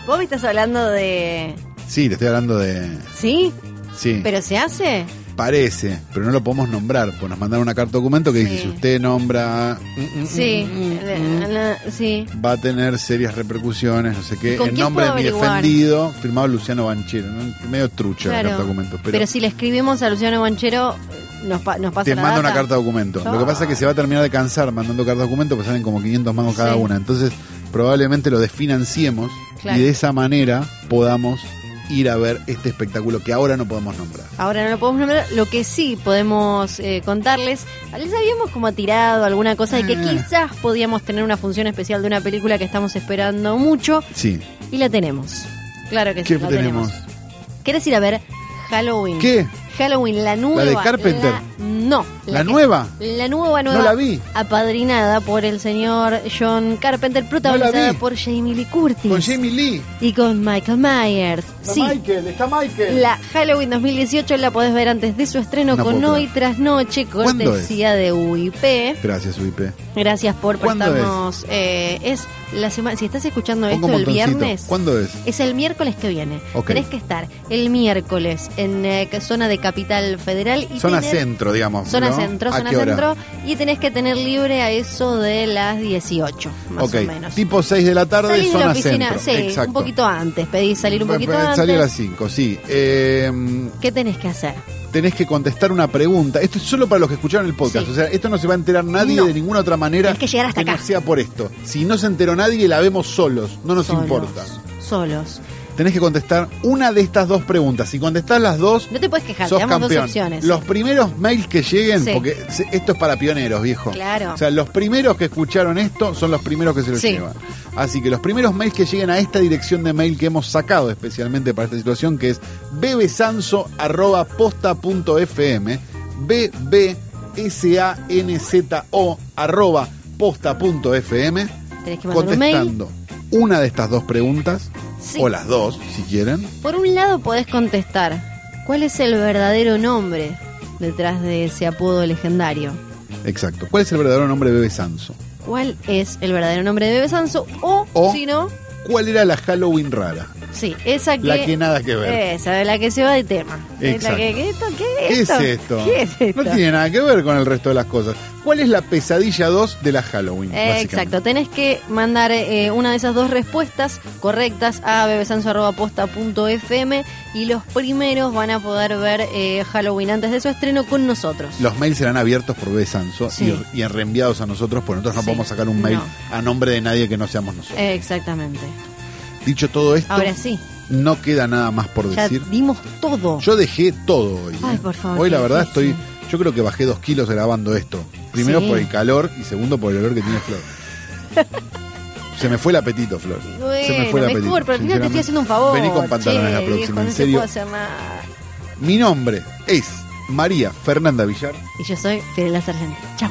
Speaker 2: Vos me estás hablando de...
Speaker 1: Sí, le estoy hablando de...
Speaker 2: ¿Sí?
Speaker 1: Sí,
Speaker 2: ¿Pero se hace?
Speaker 1: Parece, pero no lo podemos nombrar, pues nos mandaron una carta documento que dice,
Speaker 2: Sí.
Speaker 1: si usted nombra... mm, mm,
Speaker 2: Sí,
Speaker 1: mm,
Speaker 2: la- la- sí.
Speaker 1: va a tener serias repercusiones, no sé qué.
Speaker 2: ¿Con
Speaker 1: En
Speaker 2: quién
Speaker 1: nombre de mi defendido, firmado Luciano Banchero, ¿no? medio trucho la
Speaker 2: Claro.
Speaker 1: carta documento, pero,
Speaker 2: Pero, si le escribimos a Luciano Banchero, nos, pa- nos pasa
Speaker 1: te
Speaker 2: la
Speaker 1: manda una carta documento. Lo que pasa es que se va a terminar de cansar mandando carta documento, pues salen como 500 mangos cada
Speaker 2: Sí.
Speaker 1: una. Entonces, probablemente lo desfinanciemos
Speaker 2: Claro.
Speaker 1: y de esa manera podamos ir a ver este espectáculo que ahora no podemos nombrar.
Speaker 2: Ahora no lo podemos nombrar. Lo que sí podemos eh, contarles, les habíamos como tirado alguna cosa de que
Speaker 1: Eh.
Speaker 2: quizás podíamos tener una función especial de una película que estamos esperando mucho
Speaker 1: Sí.
Speaker 2: y la tenemos. Claro que sí,
Speaker 1: ¿Qué
Speaker 2: la
Speaker 1: tenemos?
Speaker 2: ¿Querés ir a ver Halloween?
Speaker 1: ¿Qué?
Speaker 2: Halloween, la nueva.
Speaker 1: Carpenter?
Speaker 2: la- no.
Speaker 1: ¿La nueva?
Speaker 2: La nueva, nueva.
Speaker 1: No la vi.
Speaker 2: Apadrinada por el señor John Carpenter, protagonizada por Jamie Lee Curtis.
Speaker 1: Con Jamie Lee.
Speaker 2: Y con Michael Myers.
Speaker 1: Está
Speaker 2: sí.
Speaker 1: Michael, está Michael.
Speaker 2: La Halloween 2018 la podés ver antes de su estreno
Speaker 1: No
Speaker 2: con Hoy tras Noche,
Speaker 1: ¿Cuándo
Speaker 2: cortesía de UIP.
Speaker 1: Gracias, UIP.
Speaker 2: Gracias por
Speaker 1: ¿Cuándo
Speaker 2: prestarnos. eh, es la semana. Si estás escuchando
Speaker 1: Pongo
Speaker 2: esto el viernes.
Speaker 1: ¿Cuándo es?
Speaker 2: Es el miércoles que viene.
Speaker 1: Ok.
Speaker 2: Tenés que estar el miércoles en eh, zona de Capital Federal y
Speaker 1: Zona
Speaker 2: tener-
Speaker 1: centro, digamos.
Speaker 2: Zona
Speaker 1: ¿no?
Speaker 2: centro,
Speaker 1: ¿A
Speaker 2: zona centro. Y tenés que tener libre a eso de las 18, más o menos.
Speaker 1: tipo 6 de la tarde,
Speaker 2: Salís de
Speaker 1: zona
Speaker 2: la oficina,
Speaker 1: centro.
Speaker 2: sí,
Speaker 1: Exacto.
Speaker 2: un poquito antes. Pedís salir un poquito antes.
Speaker 1: Salí a las 5, sí. Eh,
Speaker 2: ¿Qué tenés que hacer?
Speaker 1: tenés que contestar una pregunta. Esto es solo para los que escucharon el podcast.
Speaker 2: Sí.
Speaker 1: O sea, esto no se va a enterar nadie
Speaker 2: No.
Speaker 1: de ninguna otra manera
Speaker 2: Tenés que llegar hasta
Speaker 1: no
Speaker 2: acá.
Speaker 1: sea por esto. Si no se enteró nadie, la vemos solos. No nos
Speaker 2: Solos,
Speaker 1: importa.
Speaker 2: Solos.
Speaker 1: Tenés que contestar una de estas dos preguntas. Si contestás las dos,
Speaker 2: No te puedes quejar,
Speaker 1: sos
Speaker 2: te damos
Speaker 1: campeón.
Speaker 2: dos opciones.
Speaker 1: Los primeros mails que lleguen,
Speaker 2: Sí.
Speaker 1: porque esto es para pioneros, viejo.
Speaker 2: Claro.
Speaker 1: O sea, los primeros que escucharon esto son los primeros que se lo
Speaker 2: Sí.
Speaker 1: llevan. Así que los primeros mails que lleguen a esta dirección de mail que hemos sacado especialmente para esta situación, que es bebesanzo.posta.fm, bbsanzo arroba posta.fm,
Speaker 2: Tenés que mandar un mail.
Speaker 1: contestando una de estas dos preguntas,
Speaker 2: Sí.
Speaker 1: o las dos, si quieren.
Speaker 2: Por un lado podés contestar, ¿cuál es el verdadero nombre detrás de ese apodo legendario?
Speaker 1: Exacto. ¿Cuál es el verdadero nombre de Bebe Sanso?
Speaker 2: ¿Cuál es el verdadero nombre de Bebe Sanso? O,
Speaker 1: O-
Speaker 2: si no,
Speaker 1: ¿Cuál era la Halloween rara?
Speaker 2: Sí, esa que...
Speaker 1: La que nada que ver.
Speaker 2: Esa, la que se va de tema. La
Speaker 1: Exacto.
Speaker 2: que, ¿qué, esto? ¿Qué
Speaker 1: ¿Qué
Speaker 2: es
Speaker 1: es
Speaker 2: esto? ¿Qué es esto?
Speaker 1: No tiene nada que ver con el resto de las cosas. ¿Cuál es la pesadilla 2 de la Halloween?
Speaker 2: Eh? Exacto, tenés que mandar eh, una de esas dos respuestas correctas a bebesanzo.posta.fm y los primeros van a poder ver eh, Halloween antes de su estreno con nosotros.
Speaker 1: Los mails serán abiertos por Bebe Sanso
Speaker 2: Sí.
Speaker 1: y, y reenviados a nosotros, porque nosotros no
Speaker 2: Sí.
Speaker 1: podemos sacar un mail
Speaker 2: No.
Speaker 1: a nombre de nadie que no seamos nosotros.
Speaker 2: Exactamente.
Speaker 1: Dicho todo esto,
Speaker 2: Ahora sí,
Speaker 1: no queda nada más por
Speaker 2: ya
Speaker 1: decir.
Speaker 2: dimos todo.
Speaker 1: Yo dejé todo hoy.
Speaker 2: Ay,
Speaker 1: ¿eh?
Speaker 2: por favor,
Speaker 1: Hoy la verdad
Speaker 2: difícil.
Speaker 1: estoy, yo creo que bajé dos kilos grabando esto. Primero
Speaker 2: Sí.
Speaker 1: por el calor y segundo por el olor que tiene Flor. Se me fue el apetito, Flor. Se me fue el
Speaker 2: mejor,
Speaker 1: apetito.
Speaker 2: pero al final te estoy haciendo un favor.
Speaker 1: Vení con pantalones
Speaker 2: Che,
Speaker 1: la próxima, en
Speaker 2: no se
Speaker 1: serio.
Speaker 2: puede hacer nada.
Speaker 1: Mi nombre es María Fernanda Villar.
Speaker 2: Y yo soy Fidel Sargenti. Chao.